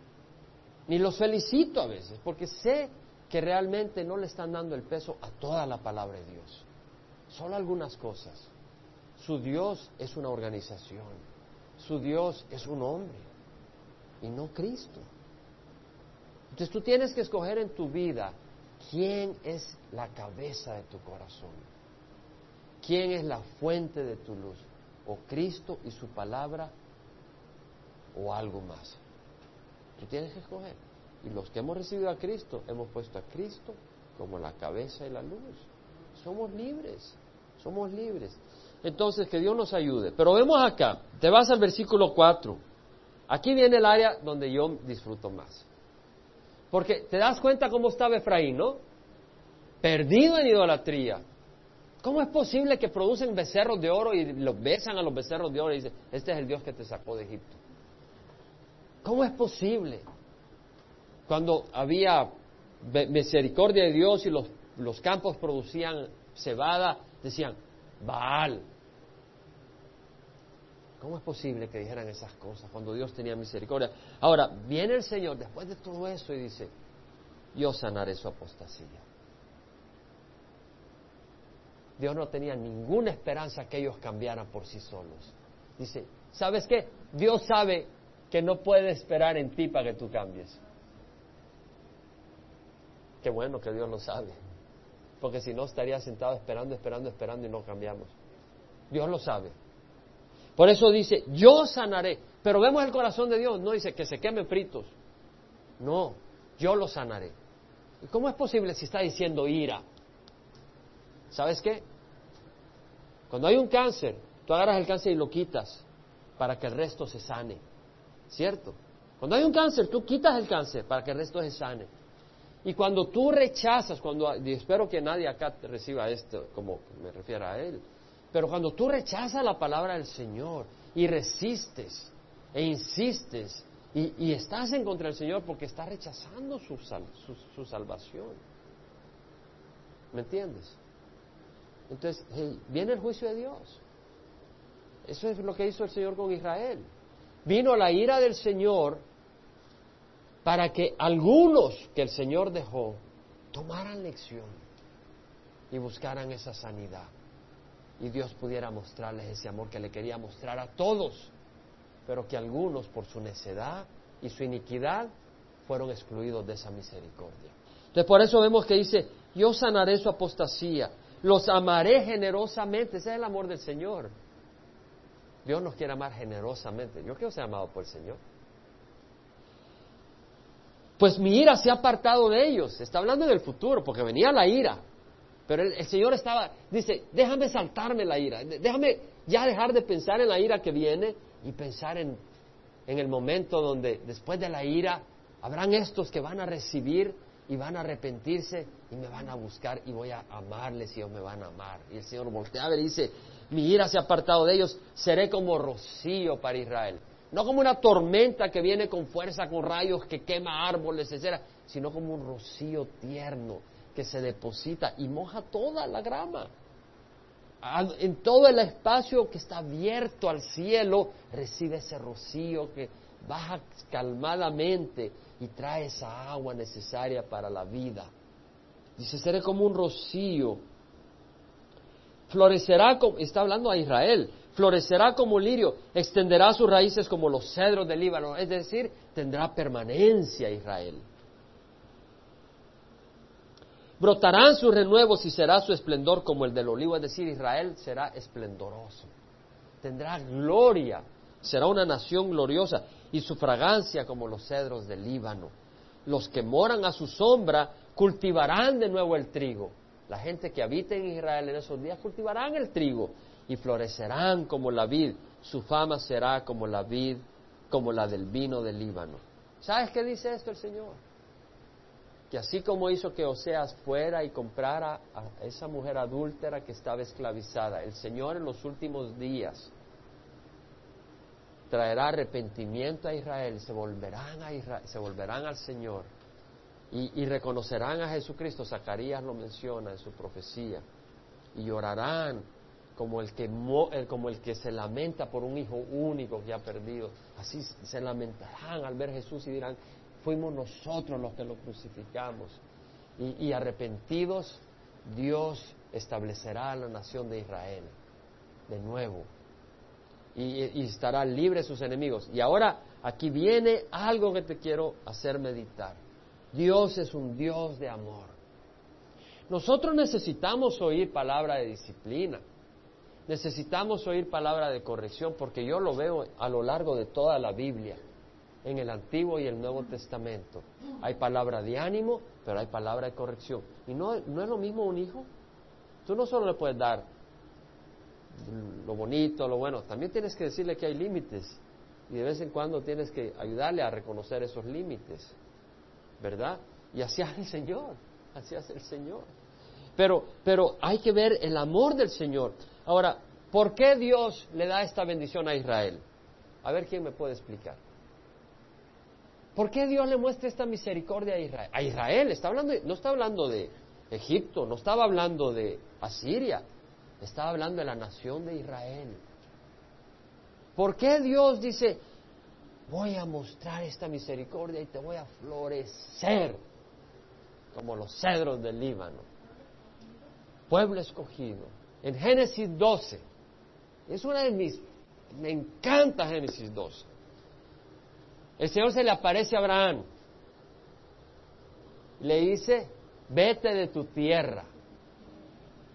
Ni los felicito a veces, porque sé que realmente no le están dando el peso a toda la palabra de Dios. solo algunas cosas. Su Dios es una organización, su Dios es un hombre y no Cristo. Entonces tú tienes que escoger en tu vida quién es la cabeza de tu corazón, quién es la fuente de tu luz, o Cristo y su palabra o algo más. Tú tienes que escoger. Y los que hemos recibido a Cristo, hemos puesto a Cristo como la cabeza y la luz. Somos libres, somos libres. Entonces, que Dios nos ayude. Pero vemos acá, te vas al versículo 4. Aquí viene el área donde yo disfruto más. Porque te das cuenta cómo estaba Efraín, ¿no? Perdido en idolatría. ¿Cómo es posible que producen becerros de oro y los besan a los becerros de oro y dicen, este es el Dios que te sacó de Egipto? ¿Cómo es posible? Cuando había misericordia de Dios y los, los campos producían cebada, decían, Baal. ¿Cómo es posible que dijeran esas cosas cuando Dios tenía misericordia? Ahora, viene el Señor después de todo eso y dice, yo sanaré su apostasía. Dios no tenía ninguna esperanza que ellos cambiaran por sí solos. Dice, ¿sabes qué? Dios sabe que no puede esperar en ti para que tú cambies. Qué bueno que Dios lo sabe. Porque si no estaría sentado esperando, esperando, esperando y no cambiamos. Dios lo sabe. Por eso dice, yo sanaré. Pero vemos el corazón de Dios, no dice que se quemen fritos. No, yo lo sanaré. ¿Y cómo es posible si está diciendo ira? ¿Sabes qué? Cuando hay un cáncer, tú agarras el cáncer y lo quitas para que el resto se sane. ¿Cierto? Cuando hay un cáncer, tú quitas el cáncer para que el resto se sane. Y cuando tú rechazas, cuando, y espero que nadie acá reciba esto como me refiero a él, pero cuando tú rechazas la palabra del Señor y resistes e insistes y, estás en contra del Señor porque estás rechazando su, su salvación. ¿Me entiendes? Entonces, viene el juicio de Dios. Eso es lo que hizo el Señor con Israel. Vino la ira del Señor para que algunos que el Señor dejó tomaran lección y buscaran esa sanidad. Y Dios pudiera mostrarles ese amor que le quería mostrar a todos, pero que algunos por su necedad y su iniquidad fueron excluidos de esa misericordia. Entonces por eso vemos que dice, yo sanaré su apostasía los amaré generosamente. Ese es el amor del Señor. Dios nos quiere amar generosamente. Yo quiero ser amado por el Señor. Pues mi ira se ha apartado de ellos. Está hablando del futuro, porque venía la ira. Pero el, Señor estaba, dice, déjame saltarme la ira. Déjame ya dejar de pensar en la ira que viene y pensar en, en el momento donde después de la ira habrán estos que van a recibir y van a arrepentirse y me van a buscar y voy a amarles y ellos me van a amar. Y el Señor voltea y dice, mi ira se ha apartado de ellos, seré como rocío para Israel. No como una tormenta que viene con fuerza, con rayos, que quema árboles, etc., sino como un rocío tierno que se deposita y moja toda la grama. En todo el espacio que está abierto al cielo, recibe ese rocío que baja calmadamente y trae esa agua necesaria para la vida. Dice, seré como un rocío. Florecerá, como, está hablando a Israel, florecerá como lirio, extenderá sus raíces como los cedros del Líbano, es decir, tendrá permanencia Israel. Brotarán sus renuevos y será su esplendor como el del olivo, es decir, Israel será esplendoroso, tendrá gloria, será una nación gloriosa y su fragancia como los cedros del Líbano. Los que moran a su sombra cultivarán de nuevo el trigo. La gente que habita en Israel en esos días cultivarán el trigo y florecerán como la vid. Su fama será como la vid, como la del vino del Líbano. ¿Sabes qué dice esto el Señor? Que así como hizo que Oseas fuera y comprara a esa mujer adúltera que estaba esclavizada, el Señor en los últimos días traerá arrepentimiento a Israel, se volverán, a se volverán al Señor y, reconocerán a Jesucristo. Zacarías lo menciona en su profecía y llorarán como el, que, como el que se lamenta por un hijo único que ha perdido. Así se lamentarán al ver Jesús y dirán, fuimos nosotros los que lo crucificamos. Y, y arrepentidos Dios establecerá la nación de Israel de nuevo y, estará libre sus enemigos. Y ahora aquí viene algo que te quiero hacer meditar. Dios es un Dios de amor. Nosotros necesitamos oír palabra de disciplina, necesitamos oír palabra de corrección, porque yo lo veo a lo largo de toda la Biblia, en el Antiguo y el Nuevo Testamento. Hay palabra de ánimo, pero hay palabra de corrección. ¿Y no es lo mismo un hijo? Tú no solo le puedes dar lo bonito, lo bueno, también tienes que decirle que hay límites y de vez en cuando tienes que ayudarle a reconocer esos límites, ¿verdad? Y así hace el Señor, así hace el Señor. Pero, pero hay que ver el amor del Señor. Ahora, ¿por qué Dios le da esta bendición a Israel? A ver quién me puede explicar. ¿Por qué Dios le muestra esta misericordia a Israel? A Israel, está hablando no está hablando de Egipto, no estaba hablando de Asiria, estaba hablando de la nación de Israel. ¿Por qué Dios dice, voy a mostrar esta misericordia y te voy a florecer como los cedros del Líbano? Pueblo escogido. En Génesis 12, es una de mis, me encanta Génesis 12. El Señor se le aparece a Abraham. Le dice, vete de tu tierra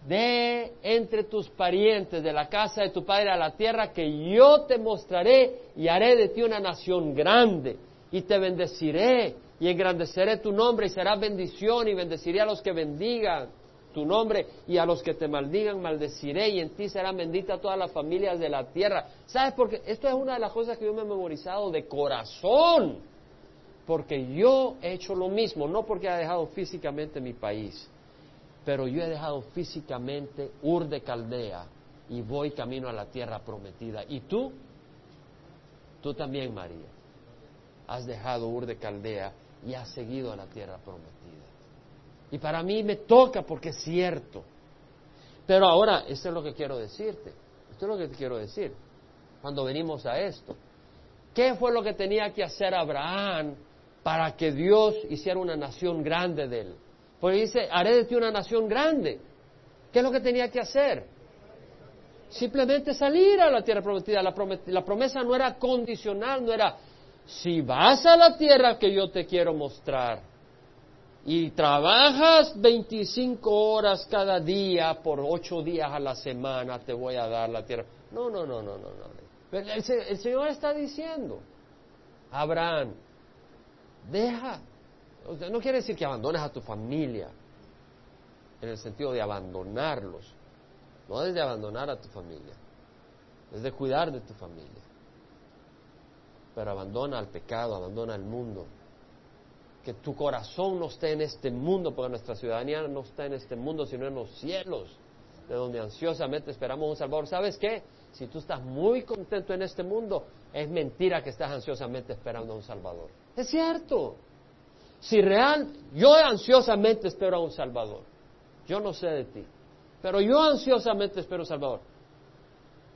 de entre tus parientes, de la casa de tu padre a la tierra, que yo te mostraré y haré de ti una nación grande, y te bendeciré y engrandeceré tu nombre y será bendición y bendeciré a los que bendigan tu nombre y a los que te maldigan maldeciré y en ti serán benditas todas las familias de la tierra. ¿Sabes por qué? Esto es una de las cosas que yo me he memorizado de corazón, porque yo he hecho lo mismo, no porque he dejado físicamente mi país, pero yo he dejado físicamente Ur de Caldea y voy camino a la tierra prometida. ¿Y tú? Tú también, María. Has dejado Ur de Caldea y has seguido a la tierra prometida. Y para mí me toca porque es cierto. Pero ahora, esto es lo que quiero decirte. Esto es lo que te quiero decir. Cuando venimos a esto. ¿Qué fue lo que tenía que hacer Abraham para que Dios hiciera una nación grande de él? Porque dice, haré de ti una nación grande. ¿Qué es lo que tenía que hacer? Simplemente salir a la tierra prometida. La, promesa no era condicional, no era, si vas a la tierra que yo te quiero mostrar y trabajas 25 horas cada día por ocho días a la semana, te voy a dar la tierra. No, no, no, no, no. no. El Señor está diciendo, Abraham, deja no quiere decir que abandones a tu familia, en el sentido de abandonarlos. No es de abandonar a tu familia, es de cuidar de tu familia. Pero abandona al pecado, abandona al mundo. Que tu corazón no esté en este mundo, porque nuestra ciudadanía no está en este mundo, sino en los cielos, de donde ansiosamente esperamos un Salvador. ¿Sabes qué? Si tú estás muy contento en este mundo, es mentira que estás ansiosamente esperando a un Salvador. Es cierto. Si real, yo ansiosamente espero a un Salvador. Yo no sé de ti, pero yo ansiosamente espero a un Salvador.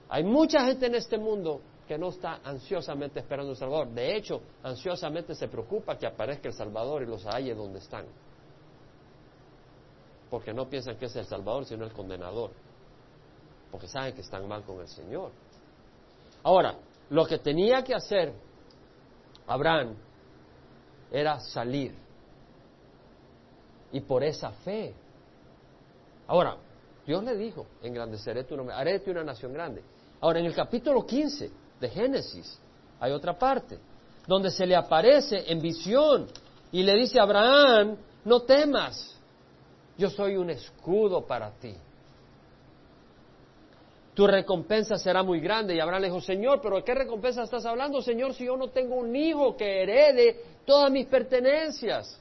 Hay mucha gente en este mundo que no está ansiosamente esperando un Salvador. De hecho, ansiosamente se preocupa que aparezca el Salvador y los halle donde están. Porque no piensan que es el Salvador, sino el condenador. Porque saben que están mal con el Señor. Ahora, lo que tenía que hacer Abraham era salir. Y por esa fe. Ahora, Dios le dijo, engrandeceré tu nombre, haré de ti una nación grande. Ahora, en el capítulo 15 de Génesis hay otra parte, donde se le aparece en visión y le dice a Abraham, no temas, yo soy un escudo para ti. Tu recompensa será muy grande. Y Abraham le dijo, Señor, pero ¿de qué recompensa estás hablando, Señor, si yo no tengo un hijo que herede todas mis pertenencias.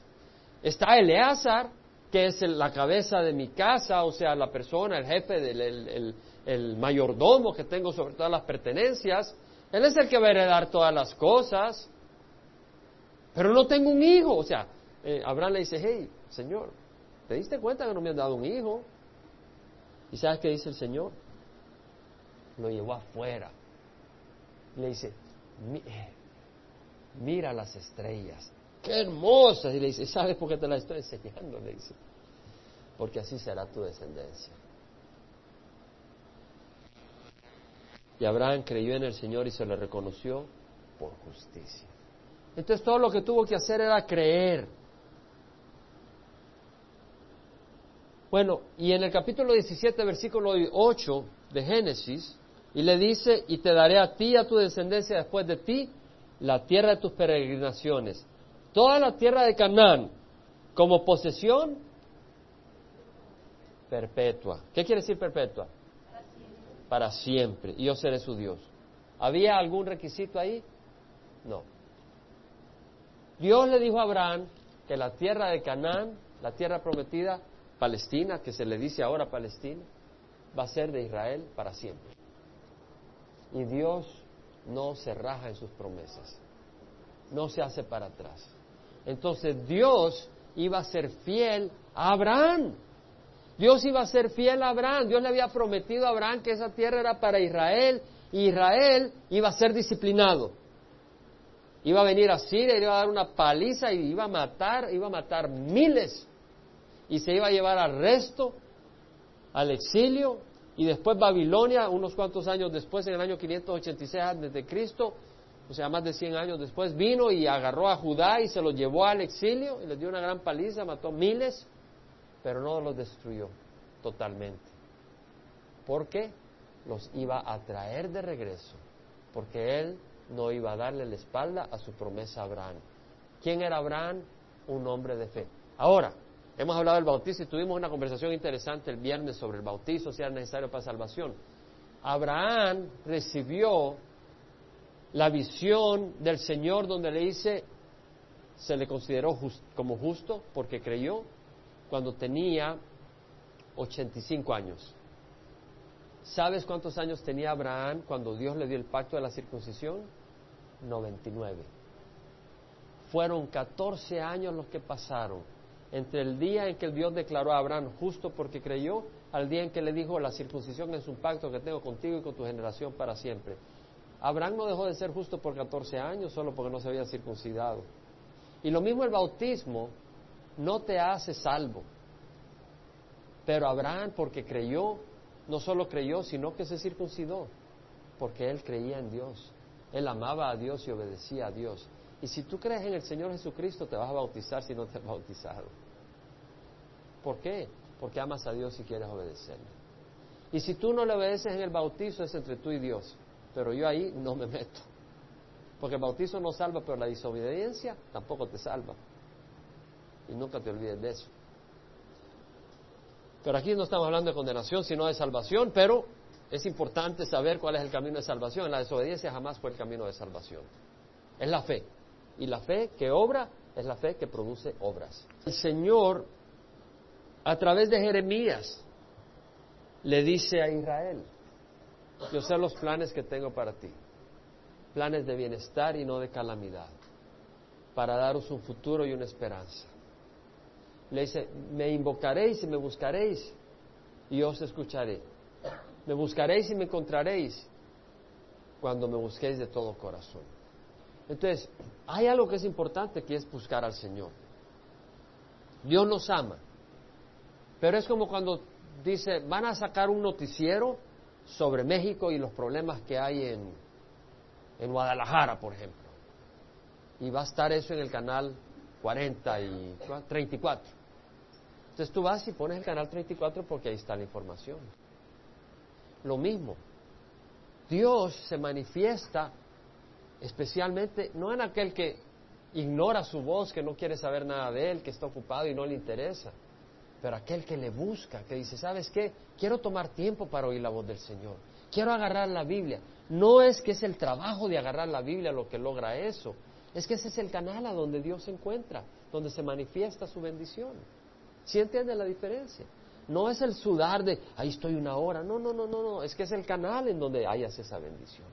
Está Eleazar, que es la cabeza de mi casa, o sea, la persona, el jefe, del, el, mayordomo que tengo sobre todas las pertenencias. Él es el que va a heredar todas las cosas. Pero no tengo un hijo. O sea, eh, Abraham le dice, hey, Señor, ¿te diste cuenta que no me han dado un hijo? ¿Y sabes qué dice el Señor? Lo llevó afuera. Le dice, mira las estrellas, qué hermosas. Y le dice, ¿sabes por qué te las estoy enseñando? Le dice, porque así será tu descendencia. Y Abraham creyó en el Señor y se le reconoció por justicia. Entonces todo lo que tuvo que hacer era creer. Bueno, y en el capítulo 17, versículo 8 de Génesis, y le dice, y te daré a ti y a tu descendencia después de ti la tierra de tus peregrinaciones, toda la tierra de Canaán, como posesión perpetua. ¿Qué quiere decir perpetua? Para siempre. Para siempre. Y yo seré su Dios. ¿Había algún requisito ahí? No. Dios le dijo a Abraham que la tierra de Canaán, la tierra prometida, Palestina, que se le dice ahora Palestina, va a ser de Israel para siempre. Y Dios no se raja en sus promesas, no se hace para atrás. Entonces Dios iba a ser fiel a Abraham. Dios iba a ser fiel a Abraham. Dios le había prometido a Abraham que esa tierra era para Israel Israel iba a ser disciplinado. Iba a venir a Siria, iba a dar una paliza y iba a matar, iba a matar miles. Y se iba a llevar al resto, al exilio, y después Babilonia, unos cuantos años después, en el año 586 antes de Cristo, o sea, más de 100 años después, vino y agarró a Judá y se los llevó al exilio y les dio una gran paliza, mató miles, pero no los destruyó totalmente. ¿Por qué? Los iba a traer de regreso, porque él no iba a darle la espalda a su promesa a Abraham. ¿Quién era Abraham? Un hombre de fe. Ahora, hemos hablado del bautismo y tuvimos una conversación interesante el viernes sobre el bautizo, si era necesario para salvación. Abraham recibió la visión del Señor donde le dice, se le consideró como justo porque creyó cuando tenía 85 años. ¿Sabes cuántos años tenía Abraham cuando Dios le dio el pacto de la circuncisión? 99. Fueron 14 años los que pasaron entre el día en que Dios declaró a Abraham justo porque creyó, al día en que le dijo, la circuncisión es un pacto que tengo contigo y con tu generación para siempre. Abraham no dejó de ser justo por 14 años solo porque no se había circuncidado. Y lo mismo el bautismo no te hace salvo. Pero Abraham, porque creyó, no solo creyó, sino que se circuncidó, porque él creía en Dios. Él amaba a Dios y obedecía a Dios. Y si tú crees en el Señor Jesucristo, te vas a bautizar si no te has bautizado. ¿Por qué? Porque amas a Dios y quieres obedecerle. Y si tú no le obedeces en el bautizo, es entre tú y Dios. Pero yo ahí no me meto. Porque el bautizo no salva, pero la desobediencia tampoco te salva. Y nunca te olvides de eso. Pero aquí no estamos hablando de condenación, sino de salvación, pero es importante saber cuál es el camino de salvación. La desobediencia jamás fue el camino de salvación. Es la fe. Y la fe que obra es la fe que produce obras. El Señor, a través de Jeremías, le dice a Israel, yo sé los planes que tengo para ti, planes de bienestar y no de calamidad, para daros un futuro y una esperanza. Le dice, me invocaréis y me buscaréis y os escucharé. Me buscaréis y me encontraréis cuando me busquéis de todo corazón. Entonces, hay algo que es importante que es buscar al Señor. Dios nos ama. Pero es como cuando dice, van a sacar un noticiero sobre México y los problemas que hay en, en Guadalajara, por ejemplo. Y va a estar eso en el canal 40 y 34. Entonces tú vas y pones el canal 34 porque ahí está la información. Lo mismo, Dios se manifiesta especialmente no en aquel que ignora su voz, que no quiere saber nada de él, que está ocupado y no le interesa, pero aquel que le busca, que dice, ¿sabes qué? Quiero tomar tiempo para oír la voz del Señor, quiero agarrar la Biblia. No es que es el trabajo de agarrar la Biblia lo que logra eso, es que ese es el canal a donde Dios se encuentra, donde se manifiesta su bendición. ¿Sí entiende la diferencia? No es el sudar de, ahí estoy una hora. No, no, no, no, no. Es que es el canal en donde hayas esa bendición.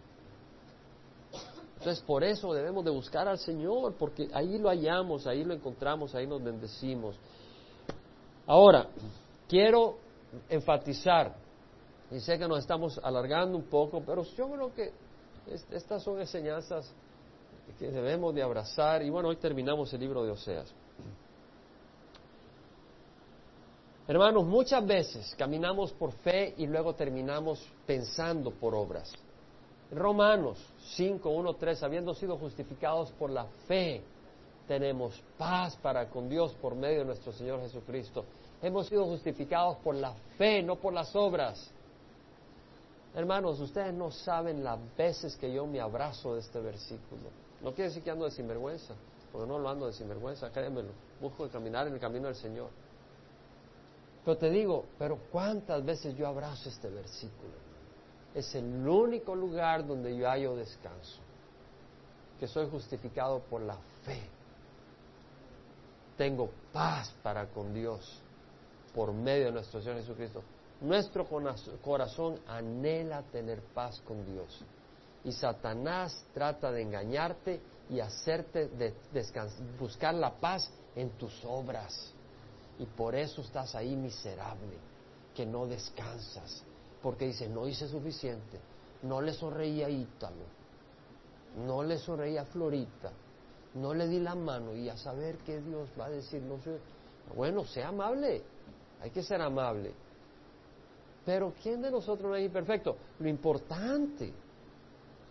Entonces, por eso debemos de buscar al Señor, porque ahí lo hallamos, ahí lo encontramos, ahí nos bendecimos. Ahora, quiero enfatizar, y sé que nos estamos alargando un poco, pero yo creo que estas son enseñanzas que debemos de abrazar. Y bueno, hoy terminamos el libro de Oseas. Hermanos, muchas veces caminamos por fe y luego terminamos pensando por obras. Romanos 5, 1, 3, habiendo sido justificados por la fe, tenemos paz para con Dios por medio de nuestro Señor Jesucristo. Hemos sido justificados por la fe, no por las obras. Hermanos, ustedes no saben las veces que yo me abrazo de este versículo. No quiere decir que ando de sinvergüenza, porque no lo ando de sinvergüenza, créemelo. Busco caminar en el camino del Señor. Pero te digo, pero ¿cuántas veces yo abrazo este versículo? Es el único lugar donde yo hallo descanso, que soy justificado por la fe. Tengo paz para con Dios por medio de nuestro Señor Jesucristo. Nuestro corazón anhela tener paz con Dios. Y Satanás trata de engañarte y hacerte buscar la paz en tus obras. Y por eso estás ahí miserable, que no descansas. Porque dice, no hice suficiente. No le sonreía a Ítalo. No le sonreía a Florita. No le di la mano. Y a saber qué Dios va a decir. Bueno, sea amable. Hay que ser amable. Pero ¿quién de nosotros no es imperfecto? Lo importante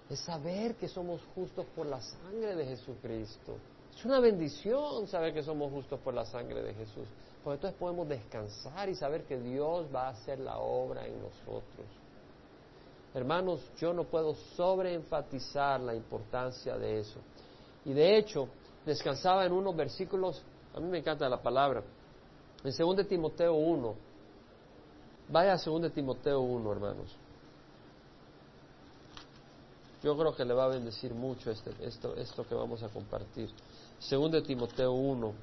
es saber que somos justos por la sangre de Jesucristo. Es una bendición saber que somos justos por la sangre de Jesús. Porque entonces podemos descansar y saber que Dios va a hacer la obra en nosotros. Hermanos, yo no puedo sobreenfatizar la importancia de eso. Y de hecho, descansaba en unos versículos, a mí me encanta la palabra, en 2 Timoteo 1, Vaya a 2 Timoteo 1, hermanos. Yo creo que le va a bendecir mucho este, esto, esto que vamos a compartir. 2 Timoteo 1.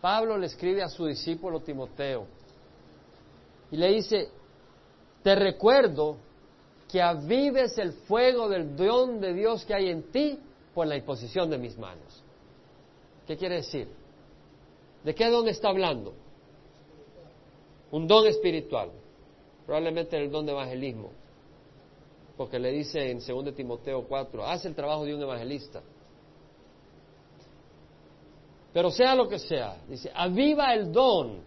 Pablo le escribe a su discípulo Timoteo y le dice, te recuerdo que avives el fuego del don de Dios que hay en ti por la imposición de mis manos. ¿Qué quiere decir? ¿De qué don está hablando? un don espiritual, probablemente el don de evangelismo, porque le dice en 2 Timoteo 4, haz el trabajo de un evangelista. Pero sea lo que sea, dice, aviva el don,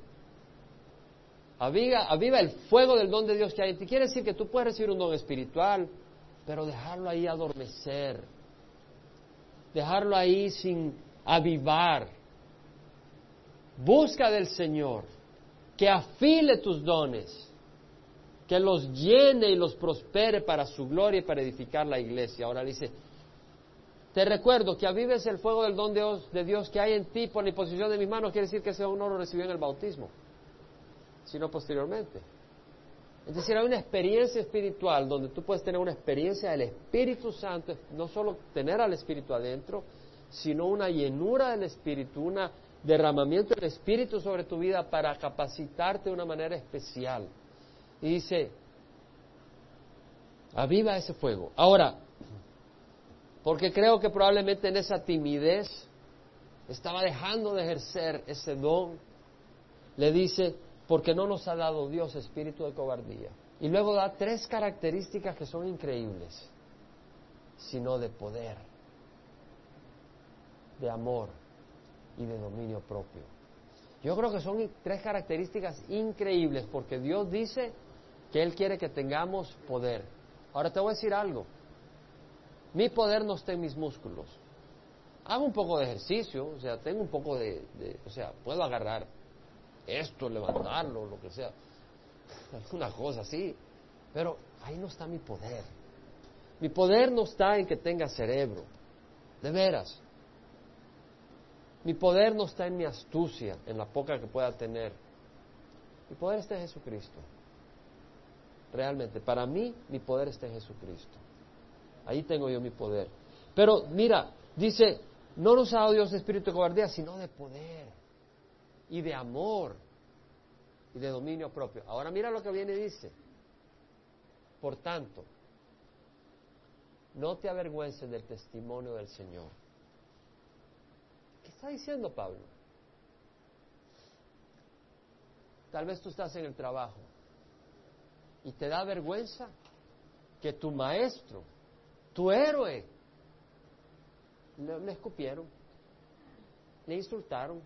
aviva, aviva el fuego del don de Dios que hay en ti. Quiere decir que tú puedes recibir un don espiritual, pero dejarlo ahí adormecer, dejarlo ahí sin avivar. Busca del Señor que afile tus dones, que los llene y los prospere para su gloria y para edificar la iglesia. Ahora dice, te recuerdo que avives el fuego del don de Dios, que hay en ti por la imposición de mis manos, quiere decir que ese don no lo recibió en el bautismo, sino posteriormente. Es decir, hay una experiencia espiritual donde tú puedes tener una experiencia del Espíritu Santo, no solo tener al Espíritu adentro, sino una llenura del Espíritu, una derramamiento del Espíritu sobre tu vida para capacitarte de una manera especial. Y dice, aviva ese fuego. Ahora, porque creo que probablemente en esa timidez estaba dejando de ejercer ese don, le dice, porque no nos ha dado Dios espíritu de cobardía. Y luego da tres características que son increíbles, sino de poder, de amor y de dominio propio. Yo creo que son tres características increíbles porque Dios dice que Él quiere que tengamos poder. Ahora te voy a decir algo. Mi poder no está en mis músculos. Hago un poco de ejercicio, o sea, tengo un poco de, o sea, puedo agarrar esto, levantarlo, lo que sea, alguna cosa así, pero ahí no está mi poder. Mi poder no está en que tenga cerebro, de veras. Mi poder no está en mi astucia, en la poca que pueda tener. Mi poder está en Jesucristo. Realmente, para mí, mi poder está en Jesucristo. Ahí tengo yo mi poder. Pero mira, dice, no nos ha dado Dios espíritu de cobardía, sino de poder y de amor y de dominio propio. Ahora mira lo que viene y dice. Por tanto, no te avergüences del testimonio del Señor está diciendo Pablo? Tal vez tú estás en el trabajo y te da vergüenza que tu maestro, tu héroe, le, escupieron, le insultaron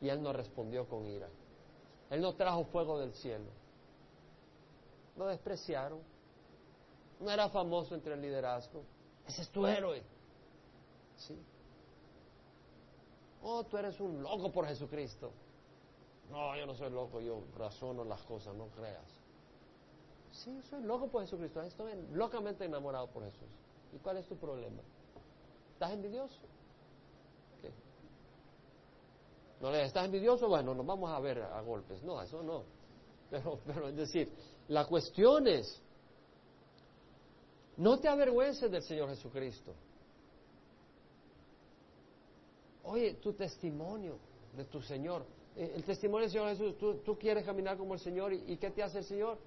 y él no respondió con ira. Él no trajo fuego del cielo. Lo despreciaron. No era famoso entre el liderazgo. Ese es tu héroe. Sí. Oh, tú eres un loco por Jesucristo. No, yo no soy loco, yo razono las cosas, no creas. Sí, soy loco por Jesucristo, estoy locamente enamorado por Jesús. ¿Y cuál es tu problema? ¿Estás envidioso? ¿No le estás envidioso? Bueno, nos vamos a ver a golpes. No, eso no. Pero, pero es decir, la cuestión es, no te avergüences del Señor Jesucristo. Oye, tu testimonio de tu Señor. Eh, el testimonio del Señor Jesús, tú, quieres caminar como el Señor y, ¿qué te hace el Señor?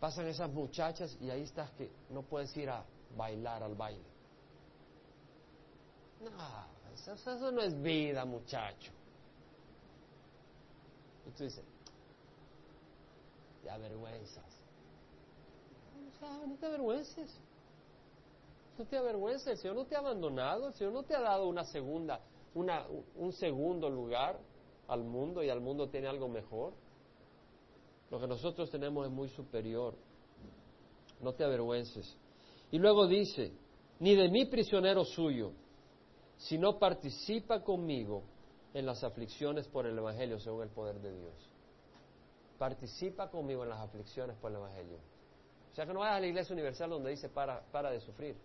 Pasan esas muchachas y ahí estás que no puedes ir a bailar al baile. No, eso, no es vida, muchacho. Y tú dices, te avergüenzas. no te avergüences. No te avergüences. El Señor no te ha abandonado. El Señor no te ha dado una segunda, una, un segundo lugar al mundo y al mundo tiene algo mejor. Lo que nosotros tenemos es muy superior. No te avergüences. Y luego dice, ni de mi prisionero suyo, sino participa conmigo en las aflicciones por el Evangelio según el poder de Dios. Participa conmigo en las aflicciones por el Evangelio. O sea que no vayas a la iglesia universal donde dice para, para de sufrir.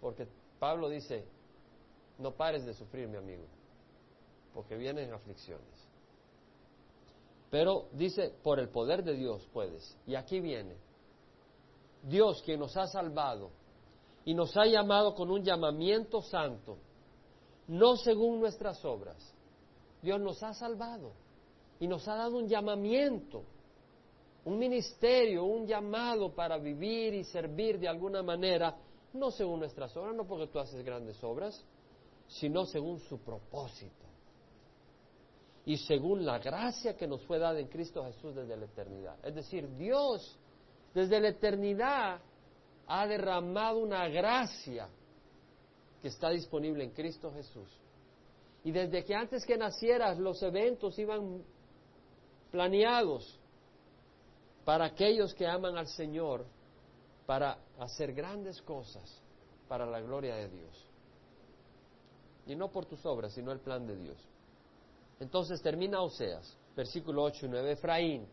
Porque Pablo dice, no pares de sufrir, mi amigo, porque vienen aflicciones. Pero dice, por el poder de Dios puedes. Y aquí viene. Dios quien nos ha salvado y nos ha llamado con un llamamiento santo, no según nuestras obras. Dios nos ha salvado y nos ha dado un llamamiento, un ministerio, un llamado para vivir y servir de alguna manera, no según nuestras obras, no porque tú haces grandes obras, sino según su propósito y según la gracia que nos fue dada en Cristo Jesús desde la eternidad. Es decir, Dios desde la eternidad ha derramado una gracia que está disponible en Cristo Jesús. Y desde que antes que nacieras los eventos iban planeados para aquellos que aman al Señor, para hacer grandes cosas para la gloria de Dios. Y no por tus obras, sino el plan de Dios. Entonces termina Oseas, versículo 8 y 9, Efraín,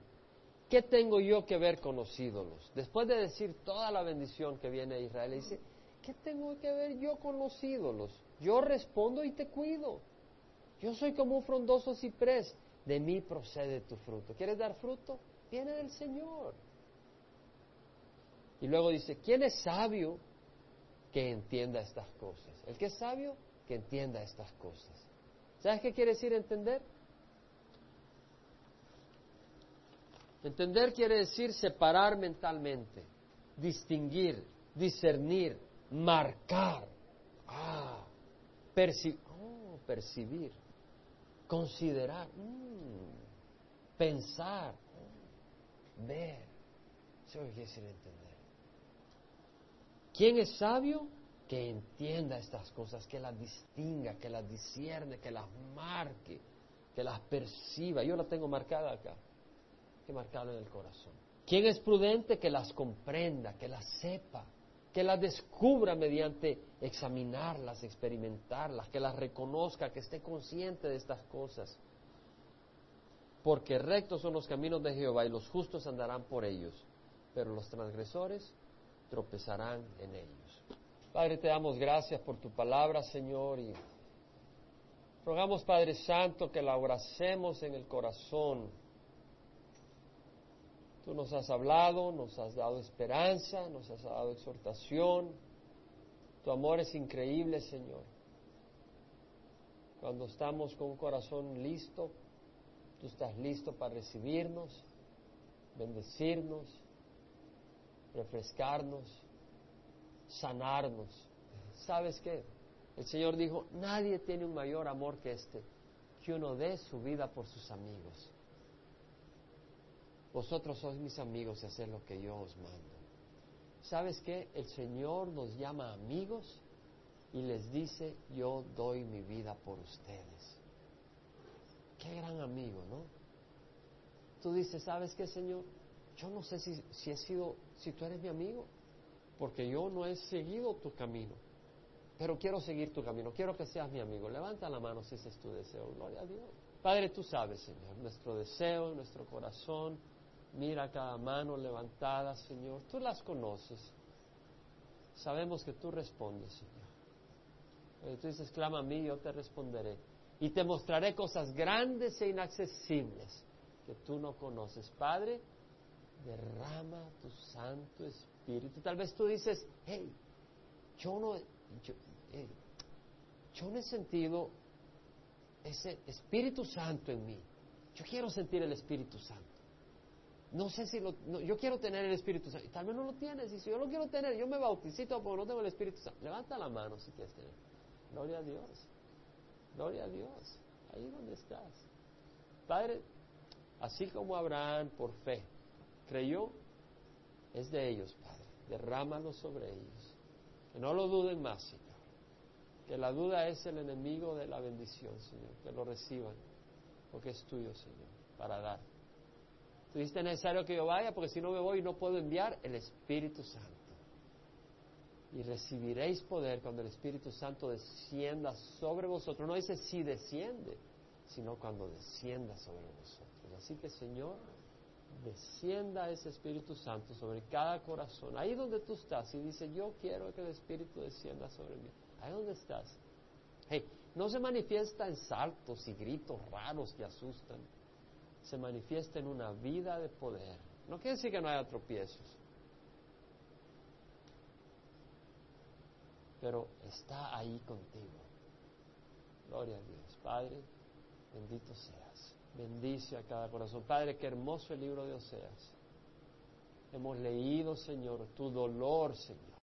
¿qué tengo yo que ver con los ídolos? Después de decir toda la bendición que viene a Israel, dice, ¿qué tengo que ver yo con los ídolos? Yo respondo y te cuido. Yo soy como un frondoso ciprés, de mí procede tu fruto. ¿Quieres dar fruto? Viene del Señor. Y luego dice, ¿quién es sabio que entienda estas cosas? El que es sabio, que entienda estas cosas. ¿Sabes qué quiere decir entender? Entender quiere decir separar mentalmente, distinguir, discernir, marcar, ah, oh, percibir, considerar, mm, pensar, ver. Eso quiere decir entender. ¿Quién es sabio? Que entienda estas cosas, que las distinga, que las discierne, que las marque, que las perciba. Yo la tengo marcada acá, que marcarla en el corazón. ¿Quién es prudente? Que las comprenda, que las sepa, que las descubra mediante examinarlas, experimentarlas, que las reconozca, que esté consciente de estas cosas. Porque rectos son los caminos de Jehová y los justos andarán por ellos, pero los transgresores tropezarán en ellos. Padre, te damos gracias por tu palabra, Señor, y rogamos, Padre Santo, que la abracemos en el corazón. Tú nos has hablado, nos has dado esperanza, nos has dado exhortación. Tu amor es increíble, Señor. Cuando estamos con un corazón listo, tú estás listo para recibirnos, bendecirnos, refrescarnos sanarnos. ¿Sabes qué? El Señor dijo, nadie tiene un mayor amor que este, que uno dé su vida por sus amigos. Vosotros sois mis amigos y haced lo que yo os mando. ¿Sabes qué? El Señor nos llama amigos y les dice, yo doy mi vida por ustedes. Qué gran amigo, ¿no? Tú dices, ¿sabes qué, Señor? Yo no sé si, si he sido, si tú eres mi amigo, porque yo no he seguido tu camino, pero quiero seguir tu camino, quiero que seas mi amigo. Levanta la mano si ese es tu deseo, gloria a Dios. Padre, tú sabes, Señor, nuestro deseo, nuestro corazón, mira cada mano levantada, Señor, tú las conoces. Sabemos que tú respondes, Señor. tú dices, clama a mí, yo te responderé. Y te mostraré cosas grandes e inaccesibles que tú no conoces. Padre, derrama tu Santo Espíritu. Tal vez tú dices, hey, yo no, yo, no he sentido ese Espíritu Santo en mí. Yo quiero sentir el Espíritu Santo. No sé si lo, yo quiero tener el Espíritu Santo. Y tal vez no lo tienes. Y si yo lo quiero tener, yo me bauticito porque no tengo el Espíritu Santo. Levanta la mano si quieres tener. Gloria a Dios. Gloria a Dios. Ahí donde estás. Padre, así como Abraham por fe creyó, es de ellos, Padre. Derrámalo sobre ellos. Que no lo duden más, Señor. Que la duda es el enemigo de la bendición, Señor. Que lo reciban, porque es tuyo, Señor, para dar. Tú dices necesario que yo vaya, porque si no me voy no puedo enviar el Espíritu Santo. Y recibiréis poder cuando el Espíritu Santo descienda sobre vosotros. No dice si desciende, sino cuando descienda sobre vosotros. Así que, Señor, descienda ese Espíritu Santo sobre cada corazón. Ahí donde tú estás y dice, yo quiero que el Espíritu descienda sobre mí. Ahí donde estás. Hey, no se manifiesta en saltos y gritos raros que asustan. Se manifiesta en una vida de poder. No quiere decir que no haya tropiezos. Pero está ahí contigo. Gloria a Dios. Padre, bendito seas. Bendice a cada corazón. Padre, qué hermoso el libro de Oseas. Hemos leído, Señor, tu dolor, Señor.